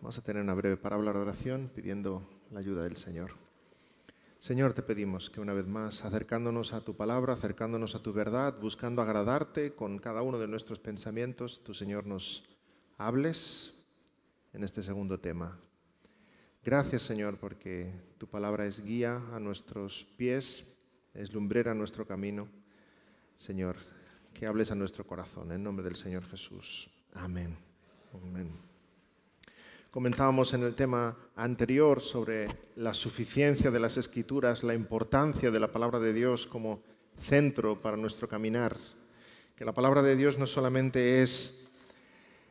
Vamos a tener una breve parábola de oración pidiendo la ayuda del Señor. Señor, te pedimos que una vez más, acercándonos a tu palabra, acercándonos a tu verdad, buscando agradarte con cada uno de nuestros pensamientos, tu Señor nos hables en este segundo tema. Gracias, Señor, porque tu palabra es guía a nuestros pies, es lumbrera a nuestro camino. Señor, que hables a nuestro corazón, en nombre del Señor Jesús. Amén. Amén. Comentábamos en el tema anterior sobre la suficiencia de las escrituras, la importancia de la palabra de Dios como centro para nuestro caminar. Que la palabra de Dios no solamente es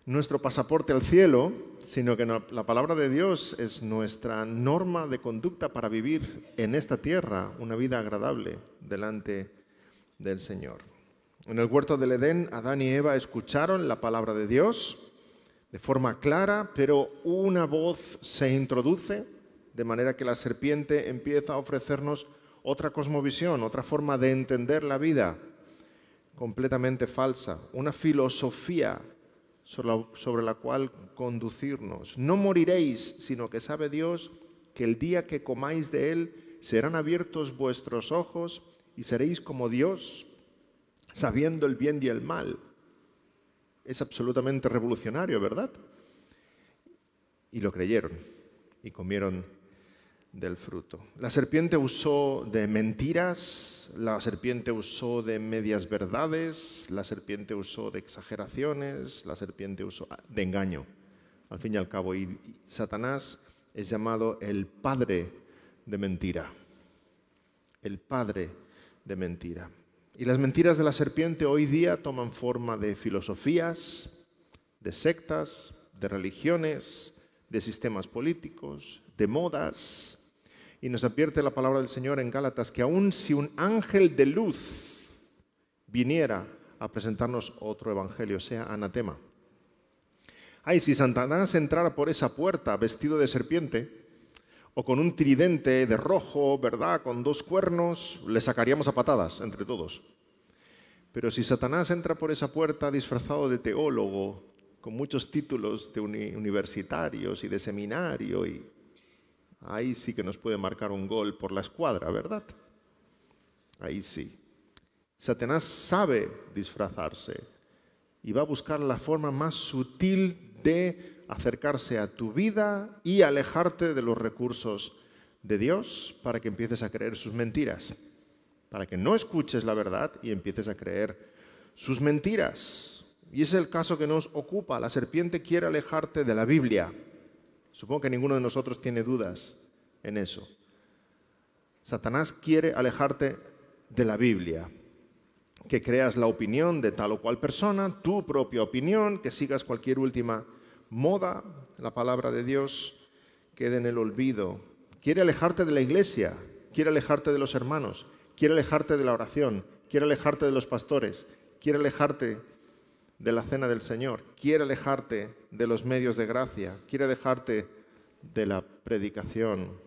nuestro pasaporte al cielo, sino que la palabra de Dios es nuestra norma de conducta para vivir en esta tierra una vida agradable delante del Señor. En el huerto del Edén, Adán y Eva escucharon la palabra de Dios de forma clara, pero una voz se introduce de manera que la serpiente empieza a ofrecernos otra cosmovisión, otra forma de entender la vida completamente falsa, una filosofía sobre la, cual conducirnos. No moriréis, sino que sabe Dios que el día que comáis de él serán abiertos vuestros ojos y seréis como Dios, sabiendo el bien y el mal es absolutamente revolucionario, ¿verdad? Y lo creyeron y comieron del fruto. La serpiente usó de mentiras, la serpiente usó de medias verdades, la serpiente usó de exageraciones, la serpiente usó de engaño, al fin y al cabo. Y Satanás es llamado el padre de mentira, el padre de mentira. Y las mentiras de la serpiente hoy día toman forma de filosofías, de sectas, de religiones, de sistemas políticos, de modas. Y nos advierte la palabra del Señor en Gálatas que aun si un ángel de luz viniera a presentarnos otro evangelio, sea anatema. Ay, si Satanás entrara por esa puerta vestido de serpiente, o con un tridente de rojo, ¿verdad? Con dos cuernos, le sacaríamos a patadas entre todos. Pero si Satanás entra por esa puerta disfrazado de teólogo, con muchos títulos de universitarios y de seminario, y ahí sí que nos puede marcar un gol por la escuadra, ¿verdad? Ahí sí. Satanás sabe disfrazarse y va a buscar la forma más sutil de acercarse a tu vida y alejarte de los recursos de Dios para que empieces a creer sus mentiras, para que no escuches la verdad y empieces a creer sus mentiras. Y es el caso que nos ocupa. La serpiente quiere alejarte de la Biblia. Supongo que ninguno de nosotros tiene dudas en eso. Satanás quiere alejarte de la Biblia, que creas la opinión de tal o cual persona, tu propia opinión, que sigas cualquier última moda, la palabra de Dios, quede en el olvido. Quiere alejarte de la iglesia, quiere alejarte de los hermanos, quiere alejarte de la oración, quiere alejarte de los pastores, quiere alejarte de la cena del Señor, quiere alejarte de los medios de gracia, quiere dejarte de la predicación.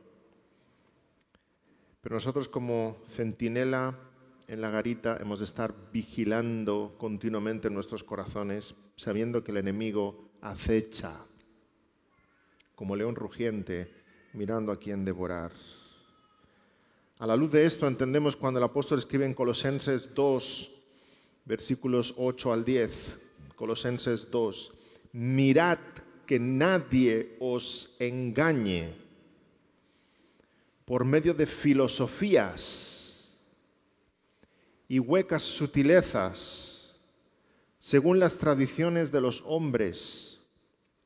Pero nosotros como centinela en la garita hemos de estar vigilando continuamente en nuestros corazones, sabiendo que el enemigo acecha como león rugiente mirando a quien devorar. A la luz de esto entendemos cuando el apóstol escribe en Colosenses 2, versículos 8 al 10, Colosenses 2, mirad que nadie os engañe por medio de filosofías y huecas sutilezas según las tradiciones de los hombres,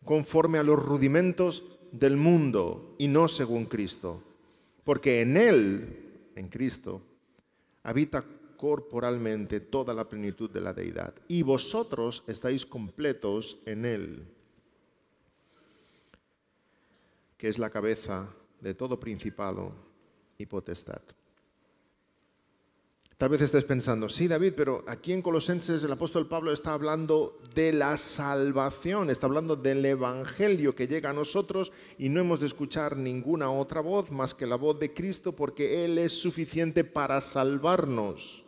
conforme a los rudimentos del mundo y no según Cristo. Porque en Él, en Cristo, habita corporalmente toda la plenitud de la deidad. Y vosotros estáis completos en Él, que es la cabeza de todo principado y potestad. Tal vez estés pensando, sí David, pero aquí en Colosenses el apóstol Pablo está hablando de la salvación, está hablando del Evangelio que llega a nosotros y no hemos de escuchar ninguna otra voz más que la voz de Cristo porque Él es suficiente para salvarnos.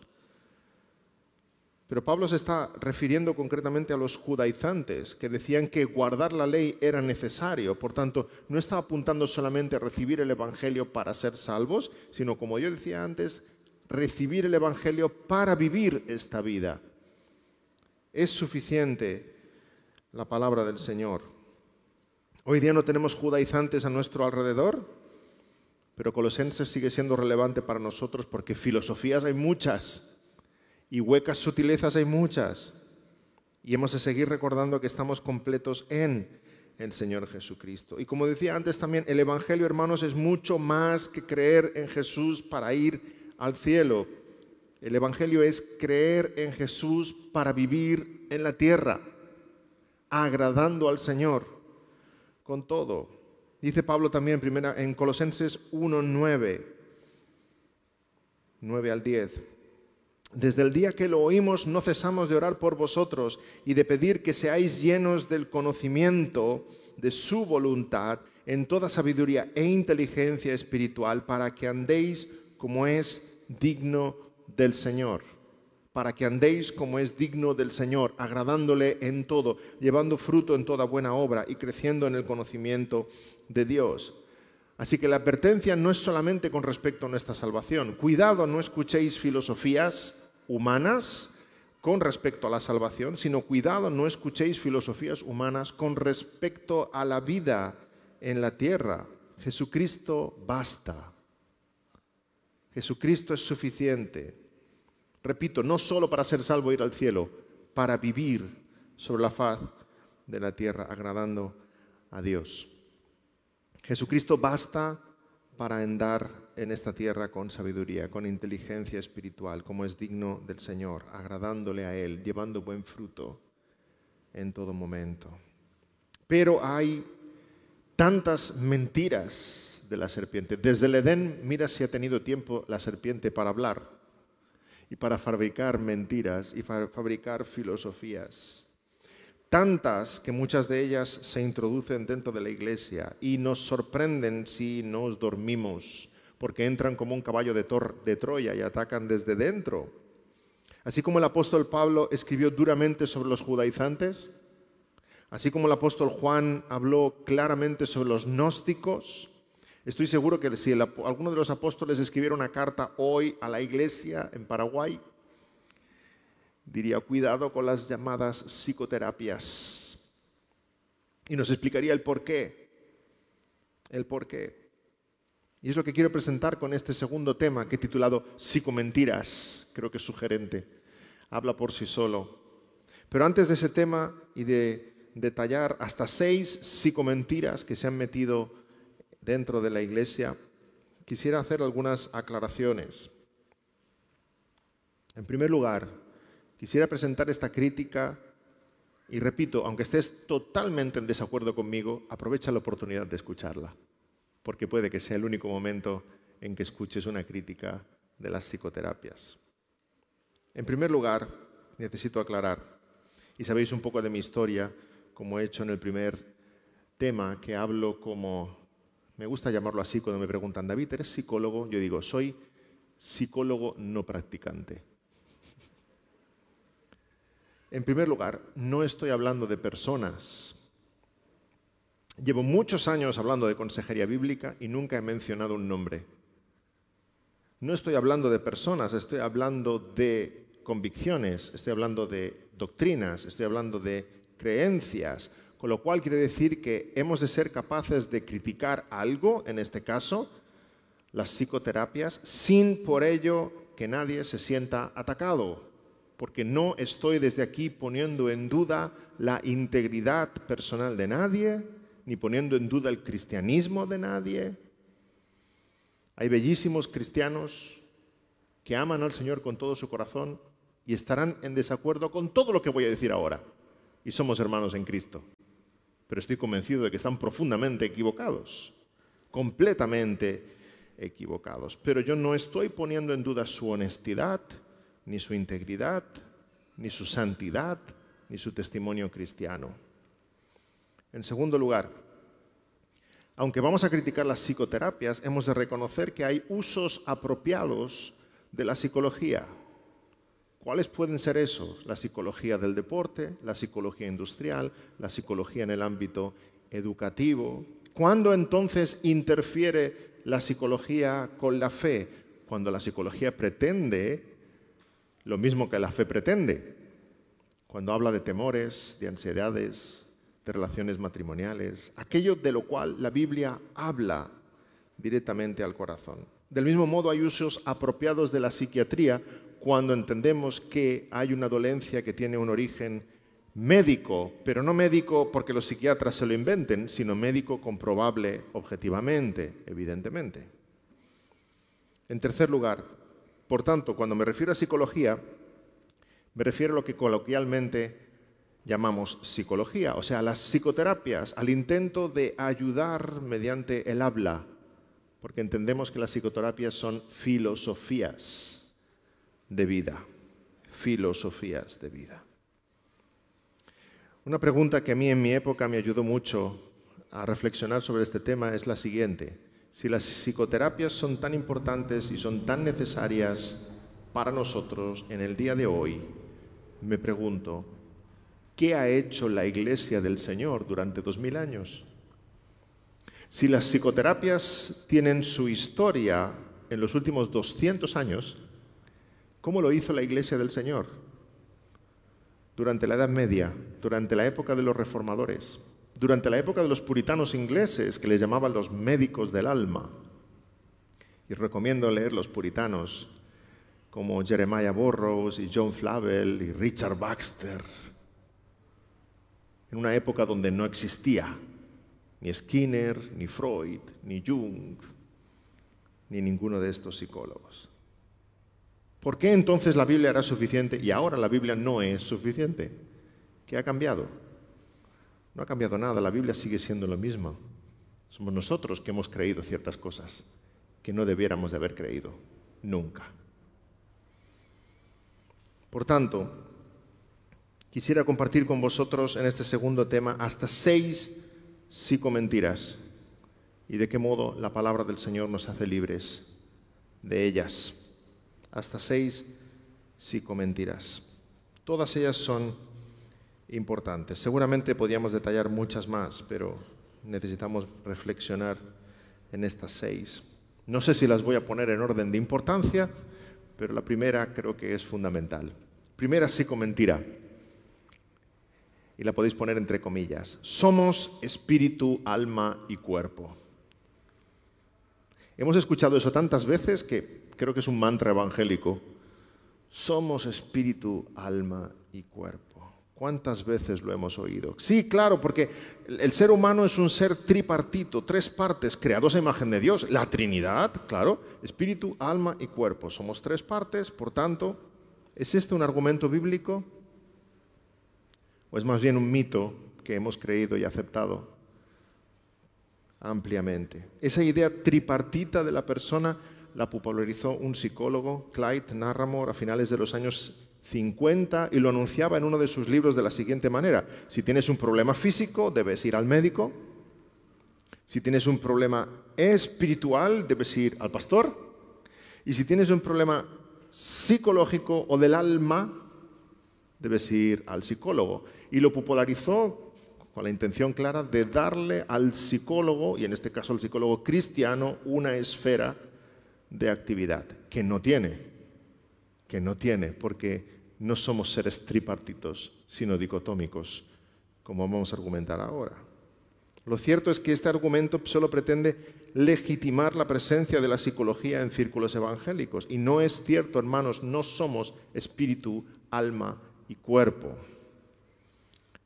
Pero Pablo se está refiriendo concretamente a los judaizantes, que decían que guardar la ley era necesario. Por tanto, no está apuntando solamente a recibir el Evangelio para ser salvos, sino, como yo decía antes, recibir el Evangelio para vivir esta vida. Es suficiente la palabra del Señor. Hoy día no tenemos judaizantes a nuestro alrededor, pero Colosenses sigue siendo relevante para nosotros porque filosofías hay muchas y huecas sutilezas hay muchas. Y hemos de seguir recordando que estamos completos en el Señor Jesucristo. Y como decía antes también, el Evangelio, hermanos, es mucho más que creer en Jesús para ir al cielo. El Evangelio es creer en Jesús para vivir en la tierra, agradando al Señor con todo. Dice Pablo también en Colosenses 1.9, 9 al 10. Desde el día que lo oímos no cesamos de orar por vosotros y de pedir que seáis llenos del conocimiento de su voluntad en toda sabiduría e inteligencia espiritual para que andéis como es digno del Señor, para que andéis como es digno del Señor, agradándole en todo, llevando fruto en toda buena obra y creciendo en el conocimiento de Dios. Así que la advertencia no es solamente con respecto a nuestra salvación. Cuidado, no escuchéis filosofías humanas con respecto a la salvación, sino cuidado, no escuchéis filosofías humanas con respecto a la vida en la tierra. Jesucristo basta. Jesucristo es suficiente. Repito, no solo para ser salvo e ir al cielo, para vivir sobre la faz de la tierra agradando a Dios. Jesucristo basta para andar en esta tierra con sabiduría, con inteligencia espiritual, como es digno del Señor, agradándole a Él, llevando buen fruto en todo momento. Pero hay tantas mentiras de la serpiente. Desde el Edén, mira si ha tenido tiempo la serpiente para hablar y para fabricar mentiras y fabricar filosofías. Tantas que muchas de ellas se introducen dentro de la iglesia y nos sorprenden si nos dormimos, porque entran como un caballo de, de Troya y atacan desde dentro. Así como el apóstol Pablo escribió duramente sobre los judaizantes, así como el apóstol Juan habló claramente sobre los gnósticos, Estoy seguro que si alguno de los apóstoles escribiera una carta hoy a la iglesia en Paraguay, diría, cuidado con las llamadas psicoterapias. Y nos explicaría el por qué. El por qué. Y es lo que quiero presentar con este segundo tema que he titulado Psicomentiras. Creo que es sugerente. Habla por sí solo. Pero antes de ese tema y de detallar hasta seis psicomentiras que se han metido dentro de la iglesia, quisiera hacer algunas aclaraciones. En primer lugar, quisiera presentar esta crítica y repito, aunque estés totalmente en desacuerdo conmigo, aprovecha la oportunidad de escucharla, porque puede que sea el único momento en que escuches una crítica de las psicoterapias. En primer lugar, necesito aclarar, y sabéis un poco de mi historia, como he hecho en el primer tema, que hablo como me gusta llamarlo así cuando me preguntan, David, ¿eres psicólogo? Yo digo, soy psicólogo no practicante. En primer lugar, no estoy hablando de personas. Llevo muchos años hablando de consejería bíblica y nunca he mencionado un nombre. No estoy hablando de personas, estoy hablando de convicciones, estoy hablando de doctrinas, estoy hablando de creencias, con lo cual quiere decir que hemos de ser capaces de criticar algo, en este caso, las psicoterapias, sin por ello que nadie se sienta atacado, porque no estoy desde aquí poniendo en duda la integridad personal de nadie, ni poniendo en duda el cristianismo de nadie. Hay bellísimos cristianos que aman al Señor con todo su corazón y estarán en desacuerdo con todo lo que voy a decir ahora. Y somos hermanos en Cristo pero estoy convencido de que están profundamente equivocados, completamente equivocados. Pero yo no estoy poniendo en duda su honestidad, ni su integridad, ni su santidad, ni su testimonio cristiano. En segundo lugar, aunque vamos a criticar las psicoterapias, hemos de reconocer que hay usos apropiados de la psicología. ¿Cuáles pueden ser esos? La psicología del deporte, la psicología industrial, la psicología en el ámbito educativo. ¿Cuándo entonces interfiere la psicología con la fe? Cuando la psicología pretende lo mismo que la fe pretende. Cuando habla de temores, de ansiedades, de relaciones matrimoniales, aquello de lo cual la Biblia habla directamente al corazón. Del mismo modo hay usos apropiados de la psiquiatría cuando entendemos que hay una dolencia que tiene un origen médico, pero no médico porque los psiquiatras se lo inventen, sino médico comprobable objetivamente, evidentemente. En tercer lugar, por tanto, cuando me refiero a psicología, me refiero a lo que coloquialmente llamamos psicología, o sea, a las psicoterapias, al intento de ayudar mediante el habla, porque entendemos que las psicoterapias son filosofías de vida, filosofías de vida. Una pregunta que a mí en mi época me ayudó mucho a reflexionar sobre este tema es la siguiente. Si las psicoterapias son tan importantes y son tan necesarias para nosotros en el día de hoy, me pregunto, ¿qué ha hecho la Iglesia del Señor durante dos mil años? Si las psicoterapias tienen su historia en los últimos 200 años, ¿Cómo lo hizo la Iglesia del Señor? Durante la Edad Media, durante la época de los reformadores, durante la época de los puritanos ingleses, que les llamaban los médicos del alma. Y recomiendo leer los puritanos como Jeremiah Burroughs y John Flavel y Richard Baxter, en una época donde no existía ni Skinner, ni Freud, ni Jung, ni ninguno de estos psicólogos. ¿Por qué entonces la Biblia era suficiente y ahora la Biblia no es suficiente? ¿Qué ha cambiado? No ha cambiado nada, la Biblia sigue siendo lo mismo. Somos nosotros que hemos creído ciertas cosas que no debiéramos de haber creído, nunca. Por tanto, quisiera compartir con vosotros en este segundo tema hasta seis psicomentiras y de qué modo la palabra del Señor nos hace libres de ellas hasta seis psicomentiras. Todas ellas son importantes. Seguramente podríamos detallar muchas más, pero necesitamos reflexionar en estas seis. No sé si las voy a poner en orden de importancia, pero la primera creo que es fundamental. Primera psicomentira, y la podéis poner entre comillas. Somos espíritu, alma y cuerpo. Hemos escuchado eso tantas veces que creo que es un mantra evangélico. Somos espíritu, alma y cuerpo. ¿Cuántas veces lo hemos oído? Sí, claro, porque el ser humano es un ser tripartito, tres partes, creados a imagen de Dios. La Trinidad, claro, espíritu, alma y cuerpo. Somos tres partes, por tanto, ¿es este un argumento bíblico? ¿O es más bien un mito que hemos creído y aceptado ampliamente? Esa idea tripartita de la persona la popularizó un psicólogo, Clyde Narramore, a finales de los años 50 y lo anunciaba en uno de sus libros de la siguiente manera. Si tienes un problema físico, debes ir al médico. Si tienes un problema espiritual, debes ir al pastor. Y si tienes un problema psicológico o del alma, debes ir al psicólogo. Y lo popularizó con la intención clara de darle al psicólogo, y en este caso al psicólogo cristiano, una esfera de actividad, que no tiene, que no tiene, porque no somos seres tripartitos, sino dicotómicos, como vamos a argumentar ahora. Lo cierto es que este argumento solo pretende legitimar la presencia de la psicología en círculos evangélicos. Y no es cierto, hermanos, no somos espíritu, alma y cuerpo.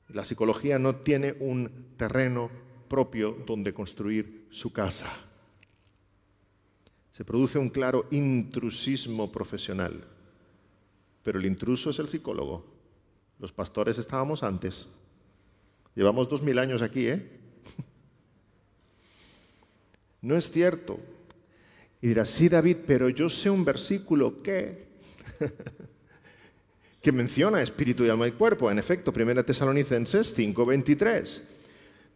La psicología no tiene un terreno propio donde construir su casa se produce un claro intrusismo profesional. Pero el intruso es el psicólogo. Los pastores estábamos antes. Llevamos dos mil años aquí, ¿eh? No es cierto. Y dirás, sí, David, pero yo sé un versículo que, que menciona espíritu y alma y cuerpo. En efecto, 1 Tesalonicenses 5:23.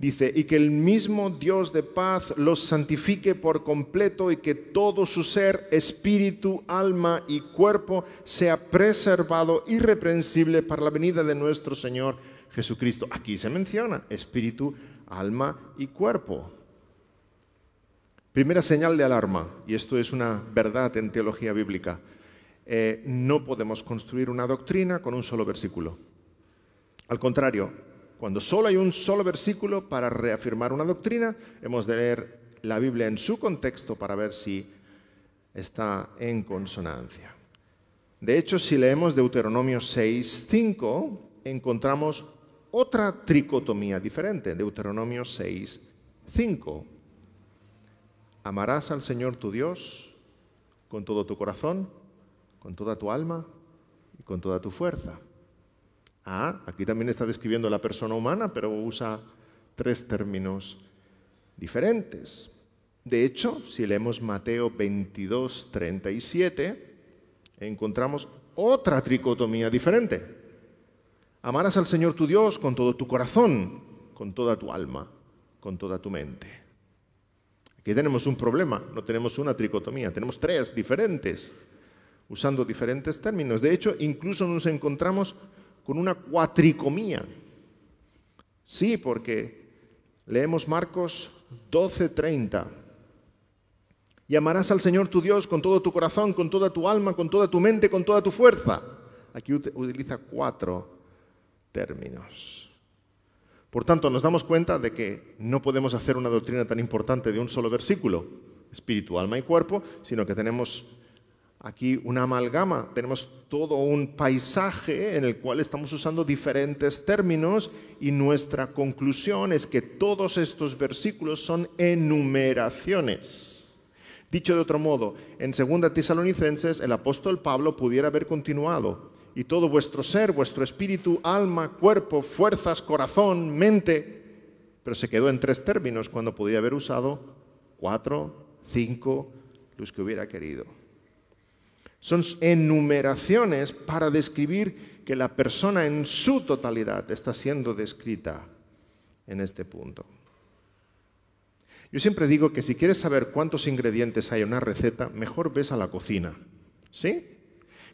Dice, y que el mismo Dios de paz los santifique por completo y que todo su ser, espíritu, alma y cuerpo sea preservado irreprensible para la venida de nuestro Señor Jesucristo. Aquí se menciona espíritu, alma y cuerpo. Primera señal de alarma, y esto es una verdad en teología bíblica, eh, no podemos construir una doctrina con un solo versículo. Al contrario, cuando solo hay un solo versículo para reafirmar una doctrina, hemos de leer la Biblia en su contexto para ver si está en consonancia. De hecho, si leemos Deuteronomio 6, 5, encontramos otra tricotomía diferente, Deuteronomio 6, 5. Amarás al Señor tu Dios con todo tu corazón, con toda tu alma y con toda tu fuerza. Ah, aquí también está describiendo la persona humana, pero usa tres términos diferentes. De hecho, si leemos Mateo 22, 37, encontramos otra tricotomía diferente. Amarás al Señor tu Dios con todo tu corazón, con toda tu alma, con toda tu mente. Aquí tenemos un problema, no tenemos una tricotomía, tenemos tres diferentes, usando diferentes términos. De hecho, incluso nos encontramos con una cuatricomía. Sí, porque leemos Marcos 12:30. Y amarás al Señor tu Dios con todo tu corazón, con toda tu alma, con toda tu mente, con toda tu fuerza. Aquí utiliza cuatro términos. Por tanto, nos damos cuenta de que no podemos hacer una doctrina tan importante de un solo versículo, espíritu, alma y cuerpo, sino que tenemos aquí una amalgama, tenemos todo un paisaje en el cual estamos usando diferentes términos y nuestra conclusión es que todos estos versículos son enumeraciones. Dicho de otro modo, en 2 Tesalonicenses el apóstol Pablo pudiera haber continuado y todo vuestro ser, vuestro espíritu, alma, cuerpo, fuerzas, corazón, mente, pero se quedó en tres términos cuando podía haber usado cuatro, cinco, los que hubiera querido. Son enumeraciones para describir que la persona en su totalidad está siendo descrita en este punto. Yo siempre digo que si quieres saber cuántos ingredientes hay en una receta, mejor ves a la cocina. ¿Sí?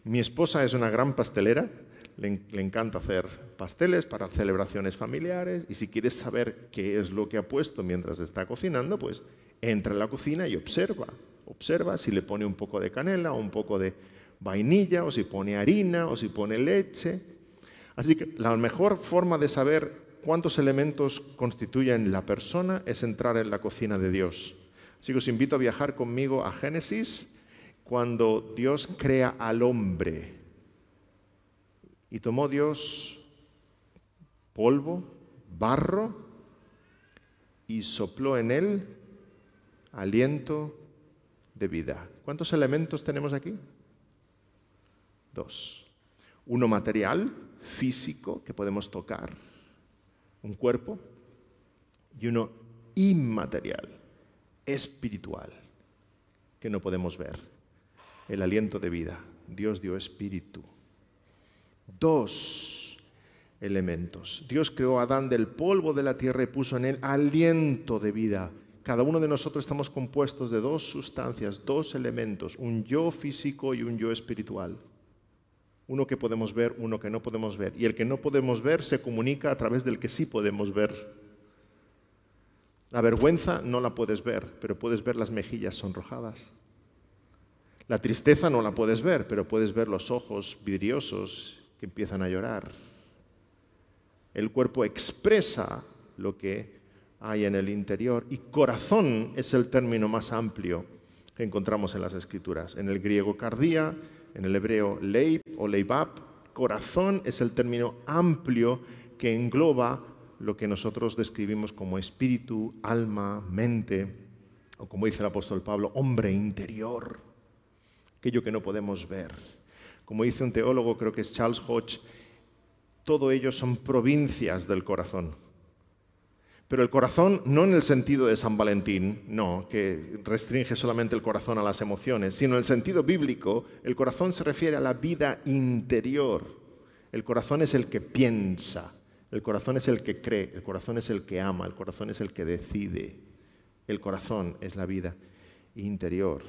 Mi esposa es una gran pastelera, le, le, encanta hacer pasteles para celebraciones familiares y si quieres saber qué es lo que ha puesto mientras está cocinando, pues entra en la cocina y observa observa si le pone un poco de canela o un poco de vainilla o si pone harina o si pone leche. Así que la mejor forma de saber cuántos elementos constituyen la persona es entrar en la cocina de Dios. Así que os invito a viajar conmigo a Génesis cuando Dios crea al hombre. Y tomó Dios polvo, barro, y sopló en él aliento de vida. ¿Cuántos elementos tenemos aquí? Dos. Uno material, físico, que podemos tocar, un cuerpo, y uno inmaterial, espiritual, que no podemos ver, el aliento de vida. Dios dio espíritu. Dos elementos. Dios creó a Adán del polvo de la tierra y puso en él aliento de vida cada uno de nosotros estamos compuestos de dos sustancias, dos elementos, un yo físico y un yo espiritual. Uno que podemos ver, uno que no podemos ver. Y el que no podemos ver se comunica a través del que sí podemos ver. La vergüenza no la puedes ver, pero puedes ver las mejillas sonrojadas. La tristeza no la puedes ver, pero puedes ver los ojos vidriosos que empiezan a llorar. El cuerpo expresa lo que hay en el interior. Y corazón es el término más amplio que encontramos en las escrituras. En el griego cardía, en el hebreo leib o leibab, corazón es el término amplio que engloba lo que nosotros describimos como espíritu, alma, mente, o como dice el apóstol Pablo, hombre interior, aquello que no podemos ver. Como dice un teólogo, creo que es Charles Hodge, todo ello son provincias del corazón. Pero el corazón no en el sentido de San Valentín, no, que restringe solamente el corazón a las emociones, sino en el sentido bíblico, el corazón se refiere a la vida interior. El corazón es el que piensa, El corazón es el que cree, el corazón es el que ama, el corazón es el que decide. El corazón es la vida interior.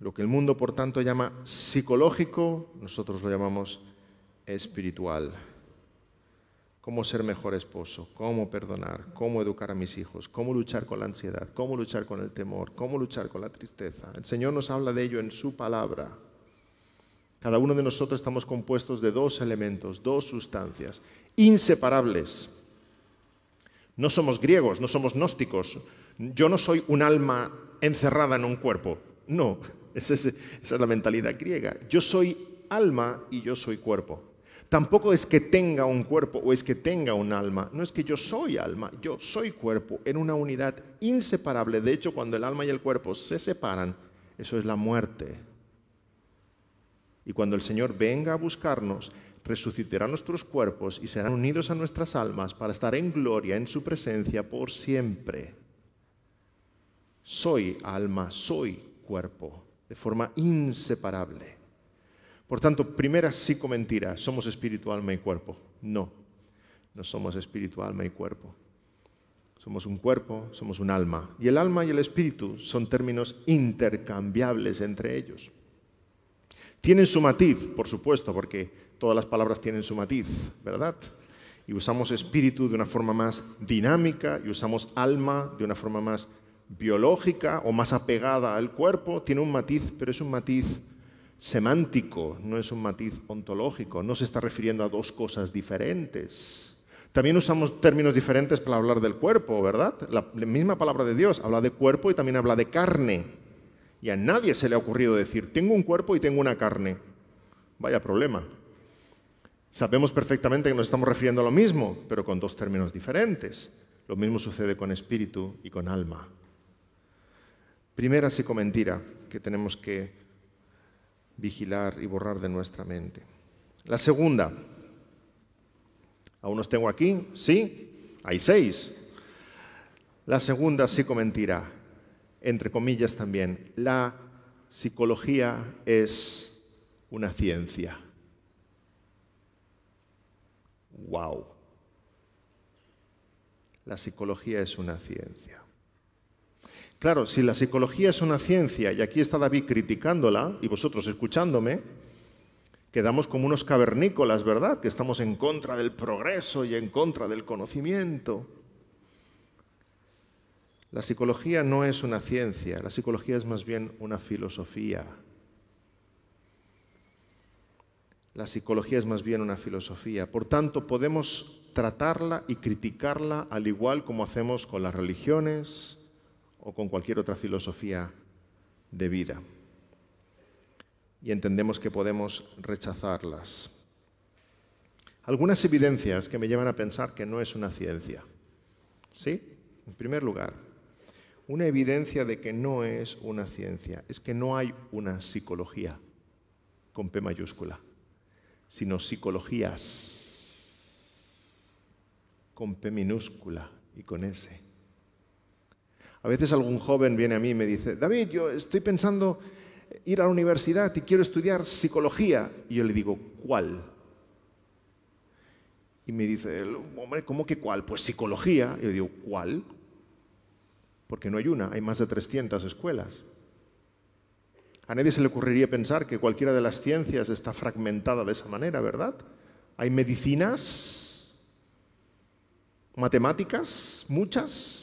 Lo que el mundo, por tanto, llama psicológico, nosotros lo llamamos espiritual. Cómo ser mejor esposo, cómo perdonar, cómo educar a mis hijos, cómo luchar con la ansiedad, cómo luchar con el temor, cómo luchar con la tristeza. El Señor nos habla de ello en su palabra. Cada uno de nosotros estamos compuestos de dos elementos, dos sustancias, inseparables. No somos griegos, no somos gnósticos. Yo no soy un alma encerrada en un cuerpo. No, esa es, la mentalidad griega. Yo soy alma y yo soy cuerpo. Tampoco es que tenga un cuerpo o es que tenga un alma. No es que yo soy alma, yo soy cuerpo en una unidad inseparable. De hecho, cuando el alma y el cuerpo se separan, eso es la muerte. Y cuando el Señor venga a buscarnos, resucitará nuestros cuerpos y serán unidos a nuestras almas para estar en gloria en su presencia por siempre. Soy alma, soy cuerpo de forma inseparable. Por tanto, primera psicomentira, somos espíritu, alma y cuerpo. No, no somos espíritu, alma y cuerpo. Somos un cuerpo, somos un alma. Y el alma y el espíritu son términos intercambiables entre ellos. Tienen su matiz, por supuesto, porque todas las palabras tienen su matiz, ¿verdad? Y usamos espíritu de una forma más dinámica y usamos alma de una forma más biológica o más apegada al cuerpo, tiene un matiz, pero es un matiz semántico, no es un matiz ontológico, no se está refiriendo a dos cosas diferentes. También usamos términos diferentes para hablar del cuerpo, ¿verdad? La, misma palabra de Dios habla de cuerpo y también habla de carne. Y a nadie se le ha ocurrido decir, tengo un cuerpo y tengo una carne. Vaya problema. Sabemos perfectamente que nos estamos refiriendo a lo mismo, pero con dos términos diferentes. Lo mismo sucede con espíritu y con alma. Primera psicomentira que tenemos que vigilar y borrar de nuestra mente. La segunda, ¿aún los tengo aquí? Sí, hay seis. La segunda psicomentira, entre comillas también, la psicología es una ciencia. ¡Wow! La psicología es una ciencia. Claro, si la psicología es una ciencia, y aquí está David criticándola, y vosotros escuchándome, quedamos como unos cavernícolas, ¿verdad? Que estamos en contra del progreso y en contra del conocimiento. La psicología no es una ciencia, la psicología es más bien una filosofía. La psicología es más bien una filosofía. Por tanto, podemos tratarla y criticarla al igual como hacemos con las religiones, o con cualquier otra filosofía de vida. Y entendemos que podemos rechazarlas. Algunas evidencias que me llevan a pensar que no es una ciencia. ¿Sí? En primer lugar, una evidencia de que no es una ciencia es que no hay una psicología con P mayúscula, sino psicologías con P minúscula y con S. A veces algún joven viene a mí y me dice, David, yo estoy pensando ir a la universidad y quiero estudiar psicología. Y yo le digo, ¿cuál? Y me dice, hombre, ¿cómo que cuál? Pues psicología. Y yo digo, ¿cuál? Porque no hay una, hay más de 300 escuelas. A nadie se le ocurriría pensar que cualquiera de las ciencias está fragmentada de esa manera, ¿verdad? Hay medicinas, matemáticas, muchas,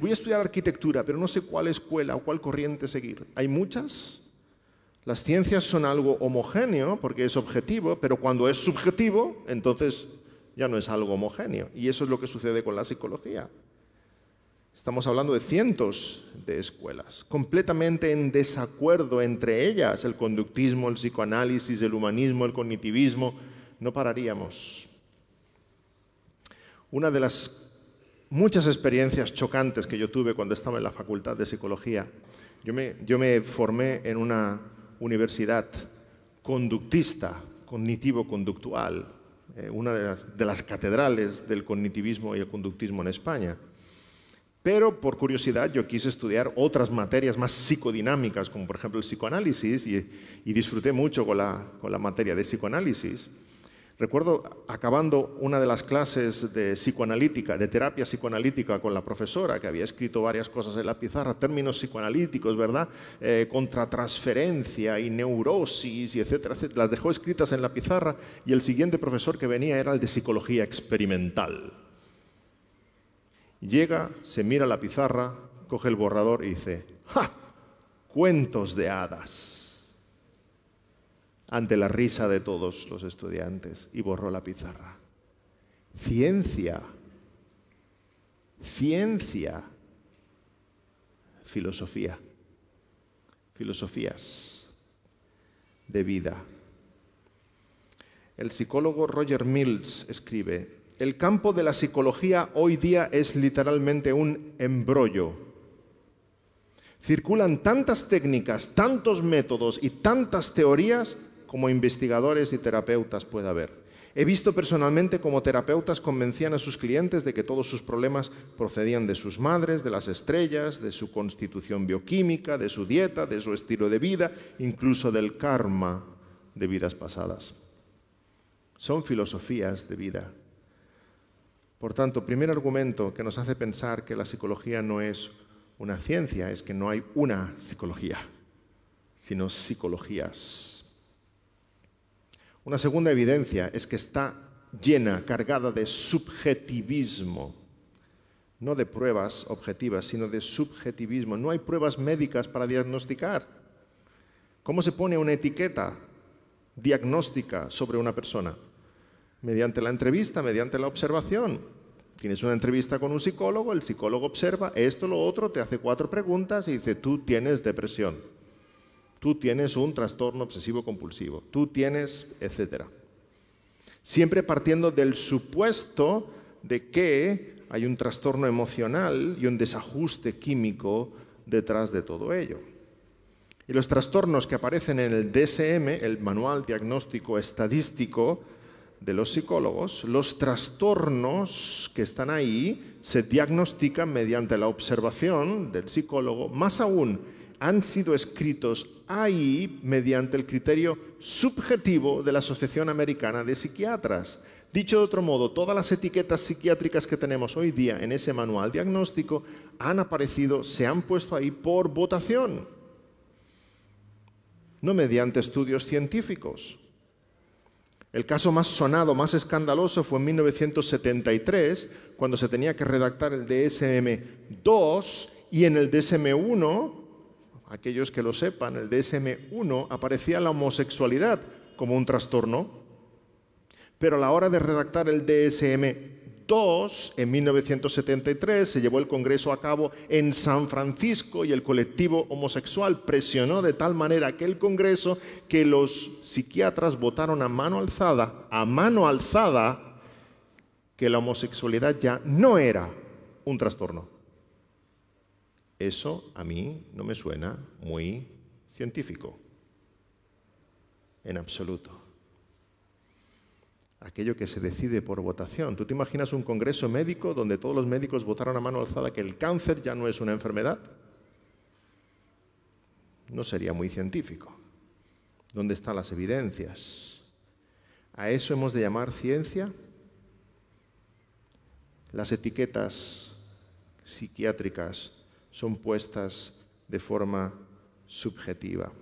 voy a estudiar arquitectura, pero no sé cuál escuela o cuál corriente seguir. Hay muchas. Las ciencias son algo homogéneo porque es objetivo, pero cuando es subjetivo, entonces ya no es algo homogéneo. Y eso es lo que sucede con la psicología. Estamos hablando de cientos de escuelas, completamente en desacuerdo entre ellas, el conductismo, el psicoanálisis, el humanismo, el cognitivismo, no pararíamos. Una de las muchas experiencias chocantes que yo tuve cuando estaba en la Facultad de Psicología. Yo me, formé en una universidad conductista, cognitivo-conductual, eh, una de las, catedrales del cognitivismo y el conductismo en España. Pero por curiosidad yo quise estudiar otras materias más psicodinámicas, como por ejemplo el psicoanálisis, y, disfruté mucho con la materia de psicoanálisis. Recuerdo acabando una de las clases de psicoanalítica, de terapia psicoanalítica con la profesora, que había escrito varias cosas en la pizarra, términos psicoanalíticos, ¿verdad? Eh, contra transferencia y neurosis y etcétera, etcétera. Las dejó escritas en la pizarra y el siguiente profesor que venía era el de psicología experimental. Llega, se mira la pizarra, coge el borrador y dice, ¡ja! Cuentos de hadas ante la risa de todos los estudiantes y borró la pizarra. Ciencia, ciencia, filosofía, filosofías de vida. El psicólogo Roger Mills escribe, el campo de la psicología hoy día es literalmente un embrollo. Circulan tantas técnicas, tantos métodos y tantas teorías como investigadores y terapeutas puede haber. He visto personalmente cómo terapeutas convencían a sus clientes de que todos sus problemas procedían de sus madres, de las estrellas, de su constitución bioquímica, de su dieta, de su estilo de vida, incluso del karma de vidas pasadas. Son filosofías de vida. Por tanto, primer argumento que nos hace pensar que la psicología no es una ciencia es que no hay una psicología, sino psicologías. Una segunda evidencia es que está llena, cargada de subjetivismo, no de pruebas objetivas, sino de subjetivismo. No hay pruebas médicas para diagnosticar. ¿Cómo se pone una etiqueta diagnóstica sobre una persona? Mediante la entrevista, mediante la observación. Tienes una entrevista con un psicólogo, el psicólogo observa esto, lo otro, te hace cuatro preguntas y dice, tú tienes depresión tú tienes un trastorno obsesivo compulsivo, tú tienes, etcétera. Siempre partiendo del supuesto de que hay un trastorno emocional y un desajuste químico detrás de todo ello. Y los trastornos que aparecen en el DSM, el Manual Diagnóstico Estadístico de los Psicólogos, los trastornos que están ahí se diagnostican mediante la observación del psicólogo, más aún han sido escritos ahí mediante el criterio subjetivo de la Asociación Americana de Psiquiatras. Dicho de otro modo, todas las etiquetas psiquiátricas que tenemos hoy día en ese manual diagnóstico han aparecido, se han puesto ahí por votación, no mediante estudios científicos. El caso más sonado, más escandaloso fue en 1973, cuando se tenía que redactar el DSM-2 y en el DSM-1 aquellos que lo sepan, el DSM-1 aparecía la homosexualidad como un trastorno, pero a la hora de redactar el DSM-2 en 1973 se llevó el Congreso a cabo en San Francisco y el colectivo homosexual presionó de tal manera que el Congreso que los psiquiatras votaron a mano alzada, a mano alzada, que la homosexualidad ya no era un trastorno. Eso a mí no me suena muy científico, en absoluto. Aquello que se decide por votación. ¿Tú te imaginas un congreso médico donde todos los médicos votaron a mano alzada que el cáncer ya no es una enfermedad? No sería muy científico. ¿Dónde están las evidencias? ¿A eso hemos de llamar ciencia? Las etiquetas psiquiátricas son puestas de forma subjetiva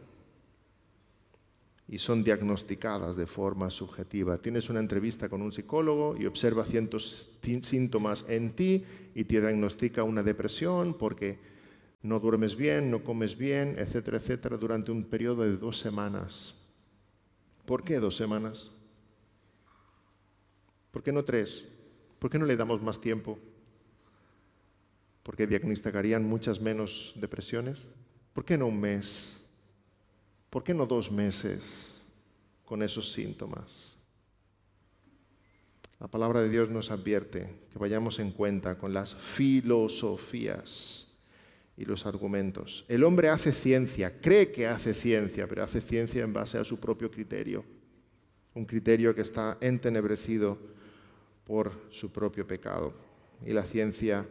y son diagnosticadas de forma subjetiva. Tienes una entrevista con un psicólogo y observa ciertos síntomas en ti y te diagnostica una depresión porque no duermes bien, no comes bien, etcétera, etcétera, durante un periodo de dos semanas. ¿Por qué dos semanas? ¿Por qué no tres? ¿Por qué no le damos más tiempo? Porque diagnosticarían muchas menos depresiones. ¿Por qué no un mes? ¿Por qué no dos meses con esos síntomas? La palabra de Dios nos advierte que vayamos en cuenta con las filosofías y los argumentos. El hombre hace ciencia, cree que hace ciencia, pero hace ciencia en base a su propio criterio, un criterio que está entenebrecido por su propio pecado. Y la ciencia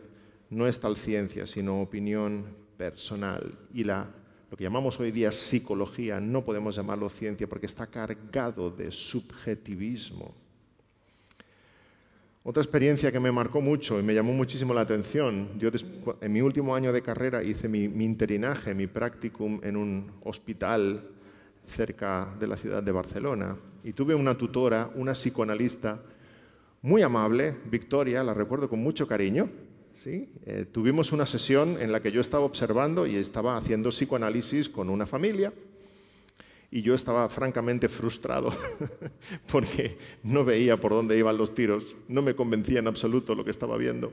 no es tal ciencia, sino opinión personal. Y la, lo que llamamos hoy día psicología no podemos llamarlo ciencia porque está cargado de subjetivismo. Otra experiencia que me marcó mucho y me llamó muchísimo la atención, yo en mi último año de carrera hice mi, mi interinaje, mi practicum en un hospital cerca de la ciudad de Barcelona y tuve una tutora, una psicoanalista muy amable, Victoria, la recuerdo con mucho cariño. ¿Sí? Eh, tuvimos una sesión en la que yo estaba observando y estaba haciendo psicoanálisis con una familia y yo estaba francamente frustrado porque no veía por dónde iban los tiros, no me convencía en absoluto lo que estaba viendo.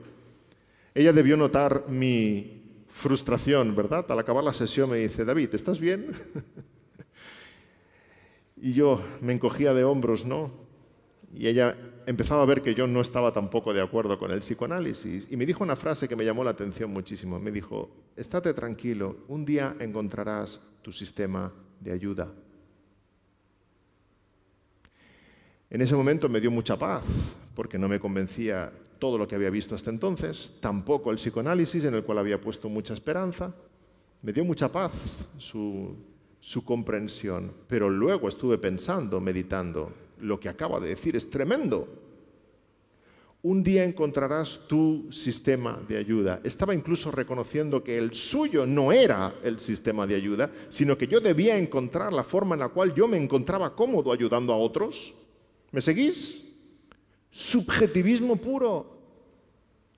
Ella debió notar mi frustración, ¿verdad? Al acabar la sesión me dice, David, ¿estás bien? y yo me encogía de hombros, ¿no? Y ella empezaba a ver que yo no estaba tampoco de acuerdo con el psicoanálisis y me dijo una frase que me llamó la atención muchísimo. Me dijo, estate tranquilo, un día encontrarás tu sistema de ayuda. En ese momento me dio mucha paz, porque no me convencía todo lo que había visto hasta entonces, tampoco el psicoanálisis en el cual había puesto mucha esperanza. Me dio mucha paz su, su comprensión, pero luego estuve pensando, meditando, lo que acaba de decir es tremendo. Un día encontrarás tu sistema de ayuda. Estaba incluso reconociendo que el suyo no era el sistema de ayuda, sino que yo debía encontrar la forma en la cual yo me encontraba cómodo ayudando a otros. ¿Me seguís? Subjetivismo puro.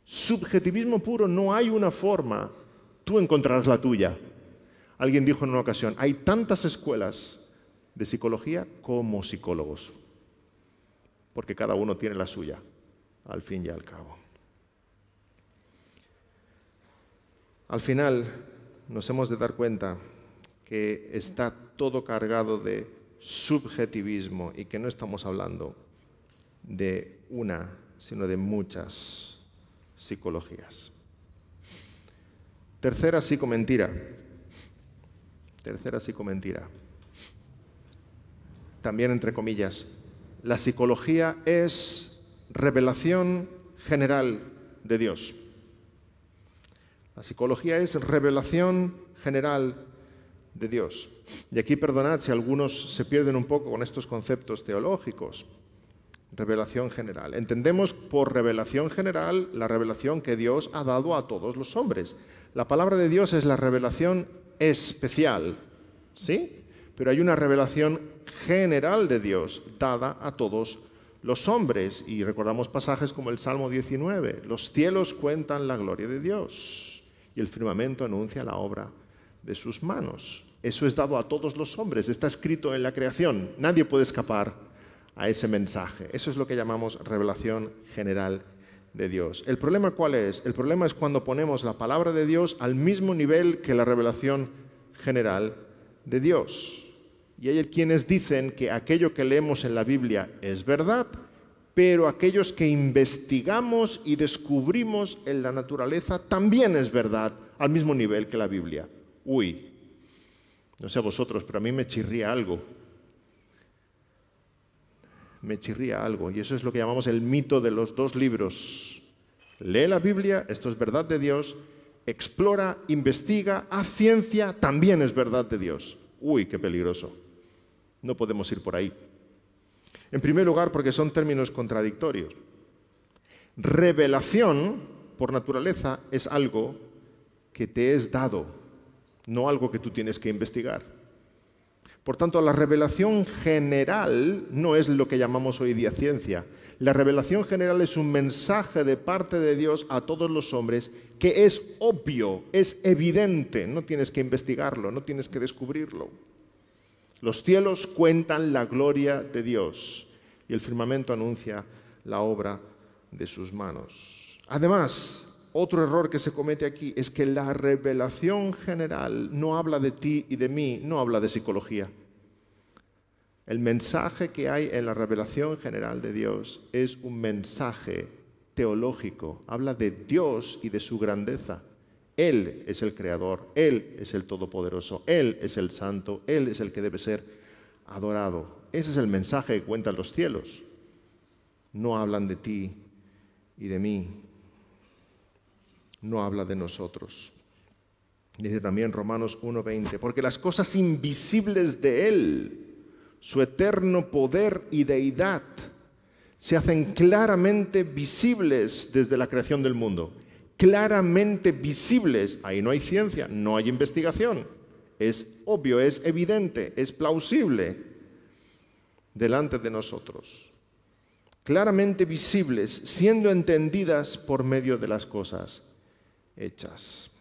Subjetivismo puro, no hay una forma. Tú encontrarás la tuya. Alguien dijo en una ocasión, hay tantas escuelas de psicología como psicólogos porque cada uno tiene la suya, al fin y al cabo. Al final nos hemos de dar cuenta que está todo cargado de subjetivismo y que no estamos hablando de una, sino de muchas psicologías. Tercera psicomentira. Tercera psicomentira. También entre comillas, la psicología es revelación general de Dios. La psicología es revelación general de Dios. Y aquí perdonad si algunos se pierden un poco con estos conceptos teológicos. Revelación general. Entendemos por revelación general la revelación que Dios ha dado a todos los hombres. La palabra de Dios es la revelación especial, ¿sí? Pero hay una revelación general de Dios dada a todos los hombres. Y recordamos pasajes como el Salmo 19, los cielos cuentan la gloria de Dios y el firmamento anuncia la obra de sus manos. Eso es dado a todos los hombres, está escrito en la creación, nadie puede escapar a ese mensaje. Eso es lo que llamamos revelación general de Dios. ¿El problema cuál es? El problema es cuando ponemos la palabra de Dios al mismo nivel que la revelación general de Dios. Y hay quienes dicen que aquello que leemos en la Biblia es verdad, pero aquellos que investigamos y descubrimos en la naturaleza también es verdad, al mismo nivel que la Biblia. Uy, no sé a vosotros, pero a mí me chirría algo. Me chirría algo. Y eso es lo que llamamos el mito de los dos libros. Lee la Biblia, esto es verdad de Dios. Explora, investiga, haz ciencia, también es verdad de Dios. Uy, qué peligroso. No podemos ir por ahí. En primer lugar, porque son términos contradictorios. Revelación, por naturaleza, es algo que te es dado, no algo que tú tienes que investigar. Por tanto, la revelación general no es lo que llamamos hoy día ciencia. La revelación general es un mensaje de parte de Dios a todos los hombres que es obvio, es evidente, no tienes que investigarlo, no tienes que descubrirlo. Los cielos cuentan la gloria de Dios y el firmamento anuncia la obra de sus manos. Además, otro error que se comete aquí es que la revelación general no habla de ti y de mí, no habla de psicología. El mensaje que hay en la revelación general de Dios es un mensaje teológico, habla de Dios y de su grandeza. Él es el creador, Él es el todopoderoso, Él es el santo, Él es el que debe ser adorado. Ese es el mensaje que cuentan los cielos. No hablan de ti y de mí. No habla de nosotros. Dice también Romanos 1:20, porque las cosas invisibles de Él, su eterno poder y deidad, se hacen claramente visibles desde la creación del mundo. Claramente visibles. Ahí no hay ciencia, no hay investigación. Es obvio, es evidente, es plausible delante de nosotros. Claramente visibles, siendo entendidas por medio de las cosas hechas.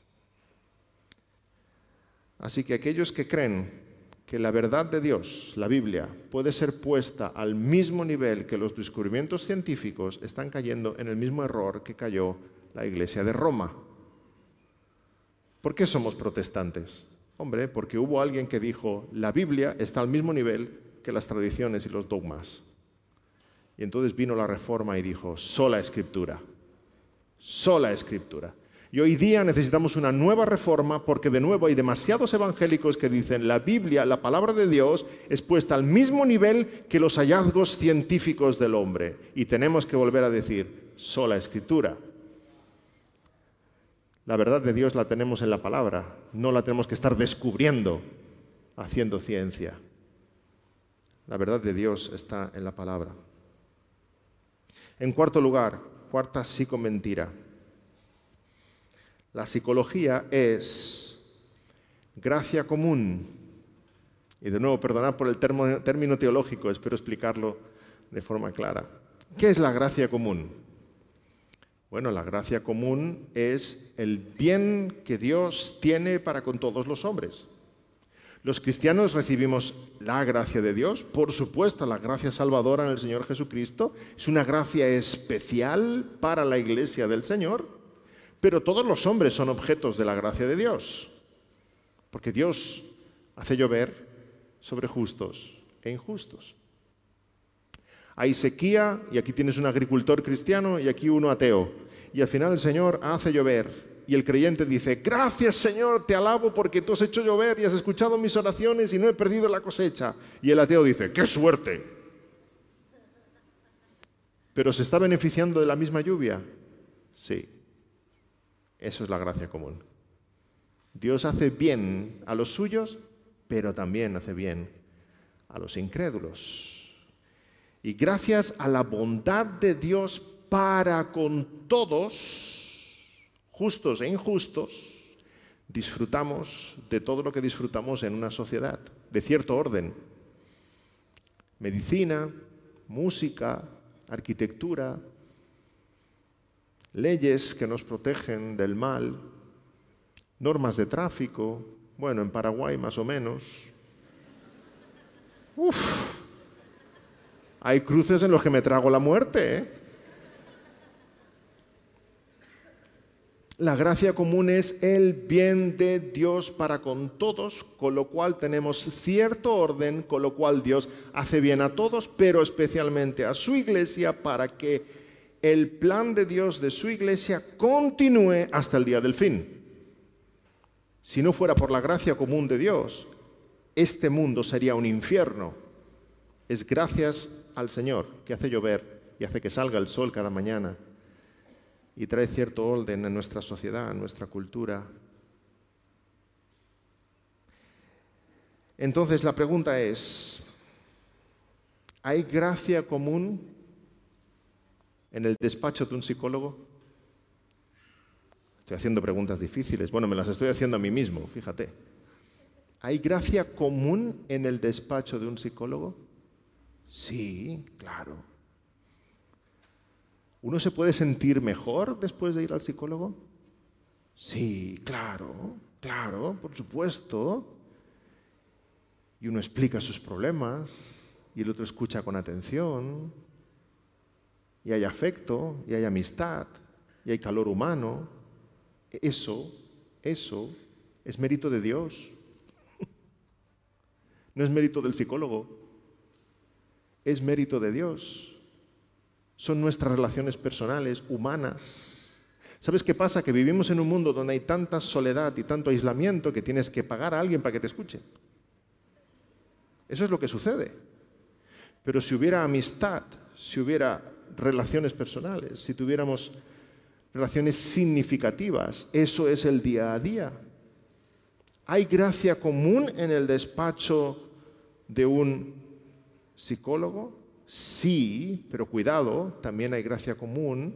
Así que aquellos que creen que la verdad de Dios, la Biblia, puede ser puesta al mismo nivel que los descubrimientos científicos, están cayendo en el mismo error que cayó la Iglesia de Roma. ¿Por qué somos protestantes? Hombre, porque hubo alguien que dijo, la Biblia está al mismo nivel que las tradiciones y los dogmas. Y entonces vino la reforma y dijo, sola escritura, sola escritura. Y hoy día necesitamos una nueva reforma porque de nuevo hay demasiados evangélicos que dicen la Biblia, la palabra de Dios, es puesta al mismo nivel que los hallazgos científicos del hombre. Y tenemos que volver a decir, sola escritura. La verdad de Dios la tenemos en la palabra, no la tenemos que estar descubriendo haciendo ciencia. La verdad de Dios está en la palabra. En cuarto lugar, cuarta psicomentira. La psicología es gracia común. Y de nuevo, perdonad por el término teológico, espero explicarlo de forma clara. ¿Qué es la gracia común? Bueno, la gracia común es el bien que Dios tiene para con todos los hombres. Los cristianos recibimos la gracia de Dios, por supuesto, la gracia salvadora en el Señor Jesucristo. Es una gracia especial para la iglesia del Señor. Pero todos los hombres son objetos de la gracia de Dios, porque Dios hace llover sobre justos e injustos. Hay sequía y aquí tienes un agricultor cristiano y aquí uno ateo. Y al final el Señor hace llover y el creyente dice, gracias Señor, te alabo porque tú has hecho llover y has escuchado mis oraciones y no he perdido la cosecha. Y el ateo dice, qué suerte. Pero ¿se está beneficiando de la misma lluvia? Sí. Eso es la gracia común. Dios hace bien a los suyos, pero también hace bien a los incrédulos. Y gracias a la bondad de Dios para con todos, justos e injustos, disfrutamos de todo lo que disfrutamos en una sociedad, de cierto orden. Medicina, música, arquitectura, leyes que nos protegen del mal, normas de tráfico, bueno, en Paraguay más o menos. Uf, hay cruces en los que me trago la muerte. ¿eh? La gracia común es el bien de Dios para con todos, con lo cual tenemos cierto orden, con lo cual Dios hace bien a todos, pero especialmente a su iglesia para que el plan de Dios de su iglesia continúe hasta el día del fin. Si no fuera por la gracia común de Dios, este mundo sería un infierno. Es gracias al Señor que hace llover y hace que salga el sol cada mañana y trae cierto orden en nuestra sociedad, en nuestra cultura. Entonces la pregunta es, ¿hay gracia común en el despacho de un psicólogo? Estoy haciendo preguntas difíciles. Bueno, me las estoy haciendo a mí mismo, fíjate. ¿Hay gracia común en el despacho de un psicólogo? Sí, claro. ¿Uno se puede sentir mejor después de ir al psicólogo? Sí, claro, claro, por supuesto. Y uno explica sus problemas y el otro escucha con atención y hay afecto, y hay amistad, y hay calor humano, eso, eso es mérito de Dios. No es mérito del psicólogo, es mérito de Dios. Son nuestras relaciones personales, humanas. ¿Sabes qué pasa? Que vivimos en un mundo donde hay tanta soledad y tanto aislamiento que tienes que pagar a alguien para que te escuche. Eso es lo que sucede. Pero si hubiera amistad, si hubiera relaciones personales, si tuviéramos relaciones significativas, eso es el día a día. ¿Hay gracia común en el despacho de un psicólogo? Sí, pero cuidado, también hay gracia común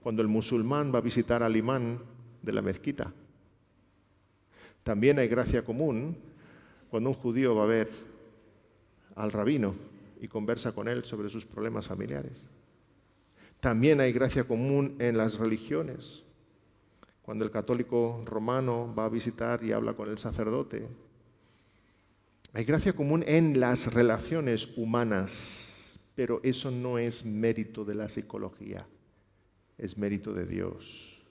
cuando el musulmán va a visitar al imán de la mezquita. También hay gracia común cuando un judío va a ver al rabino y conversa con él sobre sus problemas familiares. También hay gracia común en las religiones. Cuando el católico romano va a visitar y habla con el sacerdote. Hay gracia común en las relaciones humanas, pero eso no es mérito de la psicología, es mérito de Dios.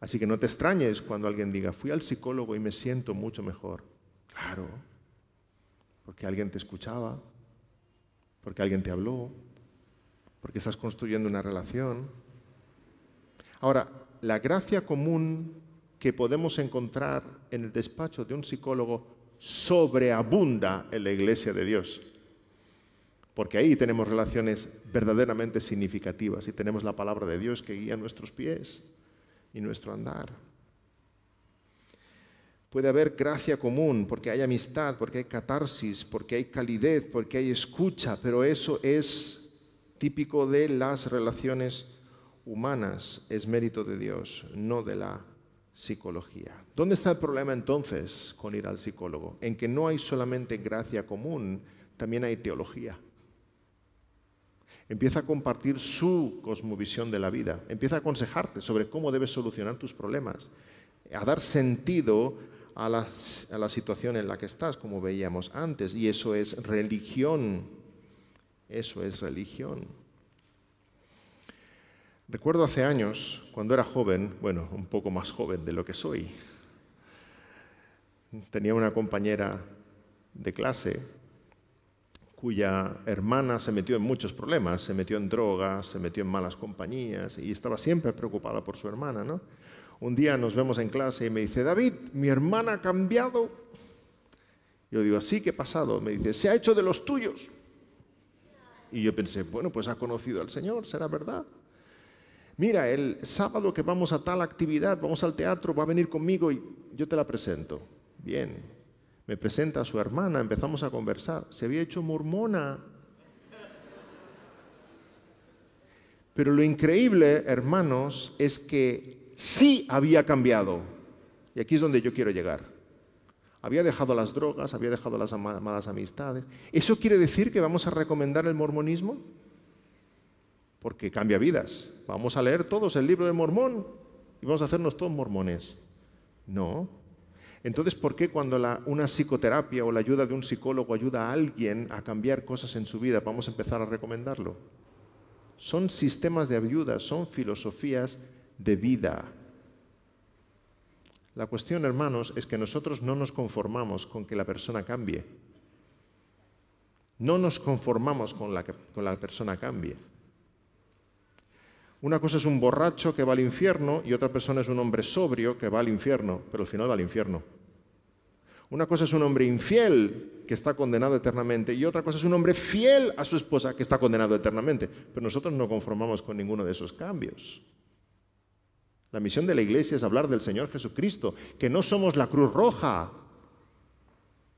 Así que no te extrañes cuando alguien diga, fui al psicólogo y me siento mucho mejor. Claro, porque alguien te escuchaba, porque alguien te habló, porque estás construyendo una relación. Ahora, la gracia común que podemos encontrar en el despacho de un psicólogo sobreabunda en la iglesia de Dios. Porque ahí tenemos relaciones verdaderamente significativas y tenemos la palabra de Dios que guía nuestros pies y nuestro andar. Puede haber gracia común porque hay amistad, porque hay catarsis, porque hay calidez, porque hay escucha, pero eso es típico de las relaciones humanas, es mérito de Dios, no de la psicología. ¿Dónde está el problema entonces con ir al psicólogo? En que no hay solamente gracia común, también hay teología empieza a compartir su cosmovisión de la vida, empieza a aconsejarte sobre cómo debes solucionar tus problemas, a dar sentido a la, situación en la que estás, como veíamos antes, y eso es religión, eso es religión. Recuerdo hace años, cuando era joven, bueno, un poco más joven de lo que soy, tenía una compañera de clase cuya hermana se metió en muchos problemas, se metió en drogas, se metió en malas compañías y estaba siempre preocupada por su hermana. ¿no? Un día nos vemos en clase y me dice, David, mi hermana ha cambiado. Yo digo, ¿sí? ¿Qué ha pasado? Me dice, se ha hecho de los tuyos. Y yo pensé, bueno, pues ha conocido al Señor, será verdad. Mira, el sábado que vamos a tal actividad, vamos al teatro, va a venir conmigo y yo te la presento. Bien, me presenta a su hermana, empezamos a conversar. Se había hecho mormona. Pero lo increíble, hermanos, es que sí había cambiado. Y aquí es donde yo quiero llegar. Había dejado las drogas, había dejado las malas amistades. ¿Eso quiere decir que vamos a recomendar el mormonismo? Porque cambia vidas. Vamos a leer todos el libro de Mormón y vamos a hacernos todos mormones. No, entonces, ¿por qué cuando una psicoterapia o la ayuda de un psicólogo ayuda a alguien a cambiar cosas en su vida, vamos a empezar a recomendarlo? Son sistemas de ayuda, son filosofías de vida. La cuestión, hermanos, es que nosotros no nos conformamos con que la persona cambie. No nos conformamos con la que con la persona cambie. Una cosa es un borracho que va al infierno y otra persona es un hombre sobrio que va al infierno, pero al final va al infierno. Una cosa es un hombre infiel que está condenado eternamente y otra cosa es un hombre fiel a su esposa que está condenado eternamente. Pero nosotros no conformamos con ninguno de esos cambios. La misión de la iglesia es hablar del Señor Jesucristo, que no somos la Cruz Roja.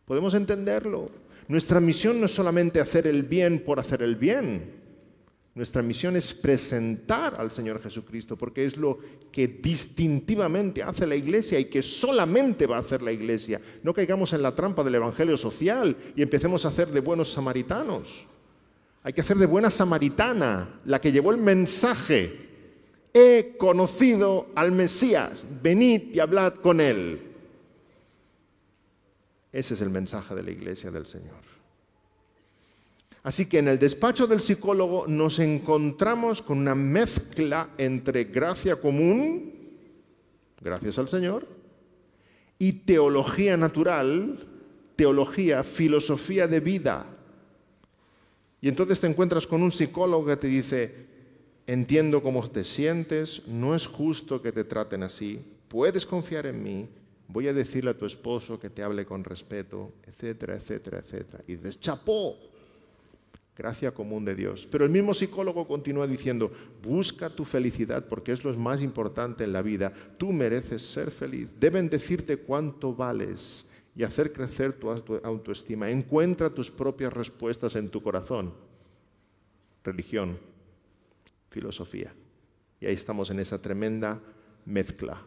Podemos entenderlo. Nuestra misión no es solamente hacer el bien por hacer el bien. Nuestra misión es presentar al Señor Jesucristo, porque es lo que distintivamente hace la iglesia y que solamente va a hacer la iglesia. No caigamos en la trampa del Evangelio social y empecemos a hacer de buenos samaritanos. Hay que hacer de buena samaritana, la que llevó el mensaje. He conocido al Mesías, venid y hablad con él. Ese es el mensaje de la iglesia del Señor. Así que en el despacho del psicólogo nos encontramos con una mezcla entre gracia común, gracias al Señor, y teología natural, teología, filosofía de vida. Y entonces te encuentras con un psicólogo que te dice, entiendo cómo te sientes, no es justo que te traten así, puedes confiar en mí, voy a decirle a tu esposo que te hable con respeto, etcétera, etcétera, etcétera. Y dices, chapó, Gracia común de Dios. Pero el mismo psicólogo continúa diciendo, busca tu felicidad porque es lo más importante en la vida. Tú mereces ser feliz. Deben decirte cuánto vales y hacer crecer tu autoestima. Encuentra tus propias respuestas en tu corazón. Religión, filosofía. Y ahí estamos en esa tremenda mezcla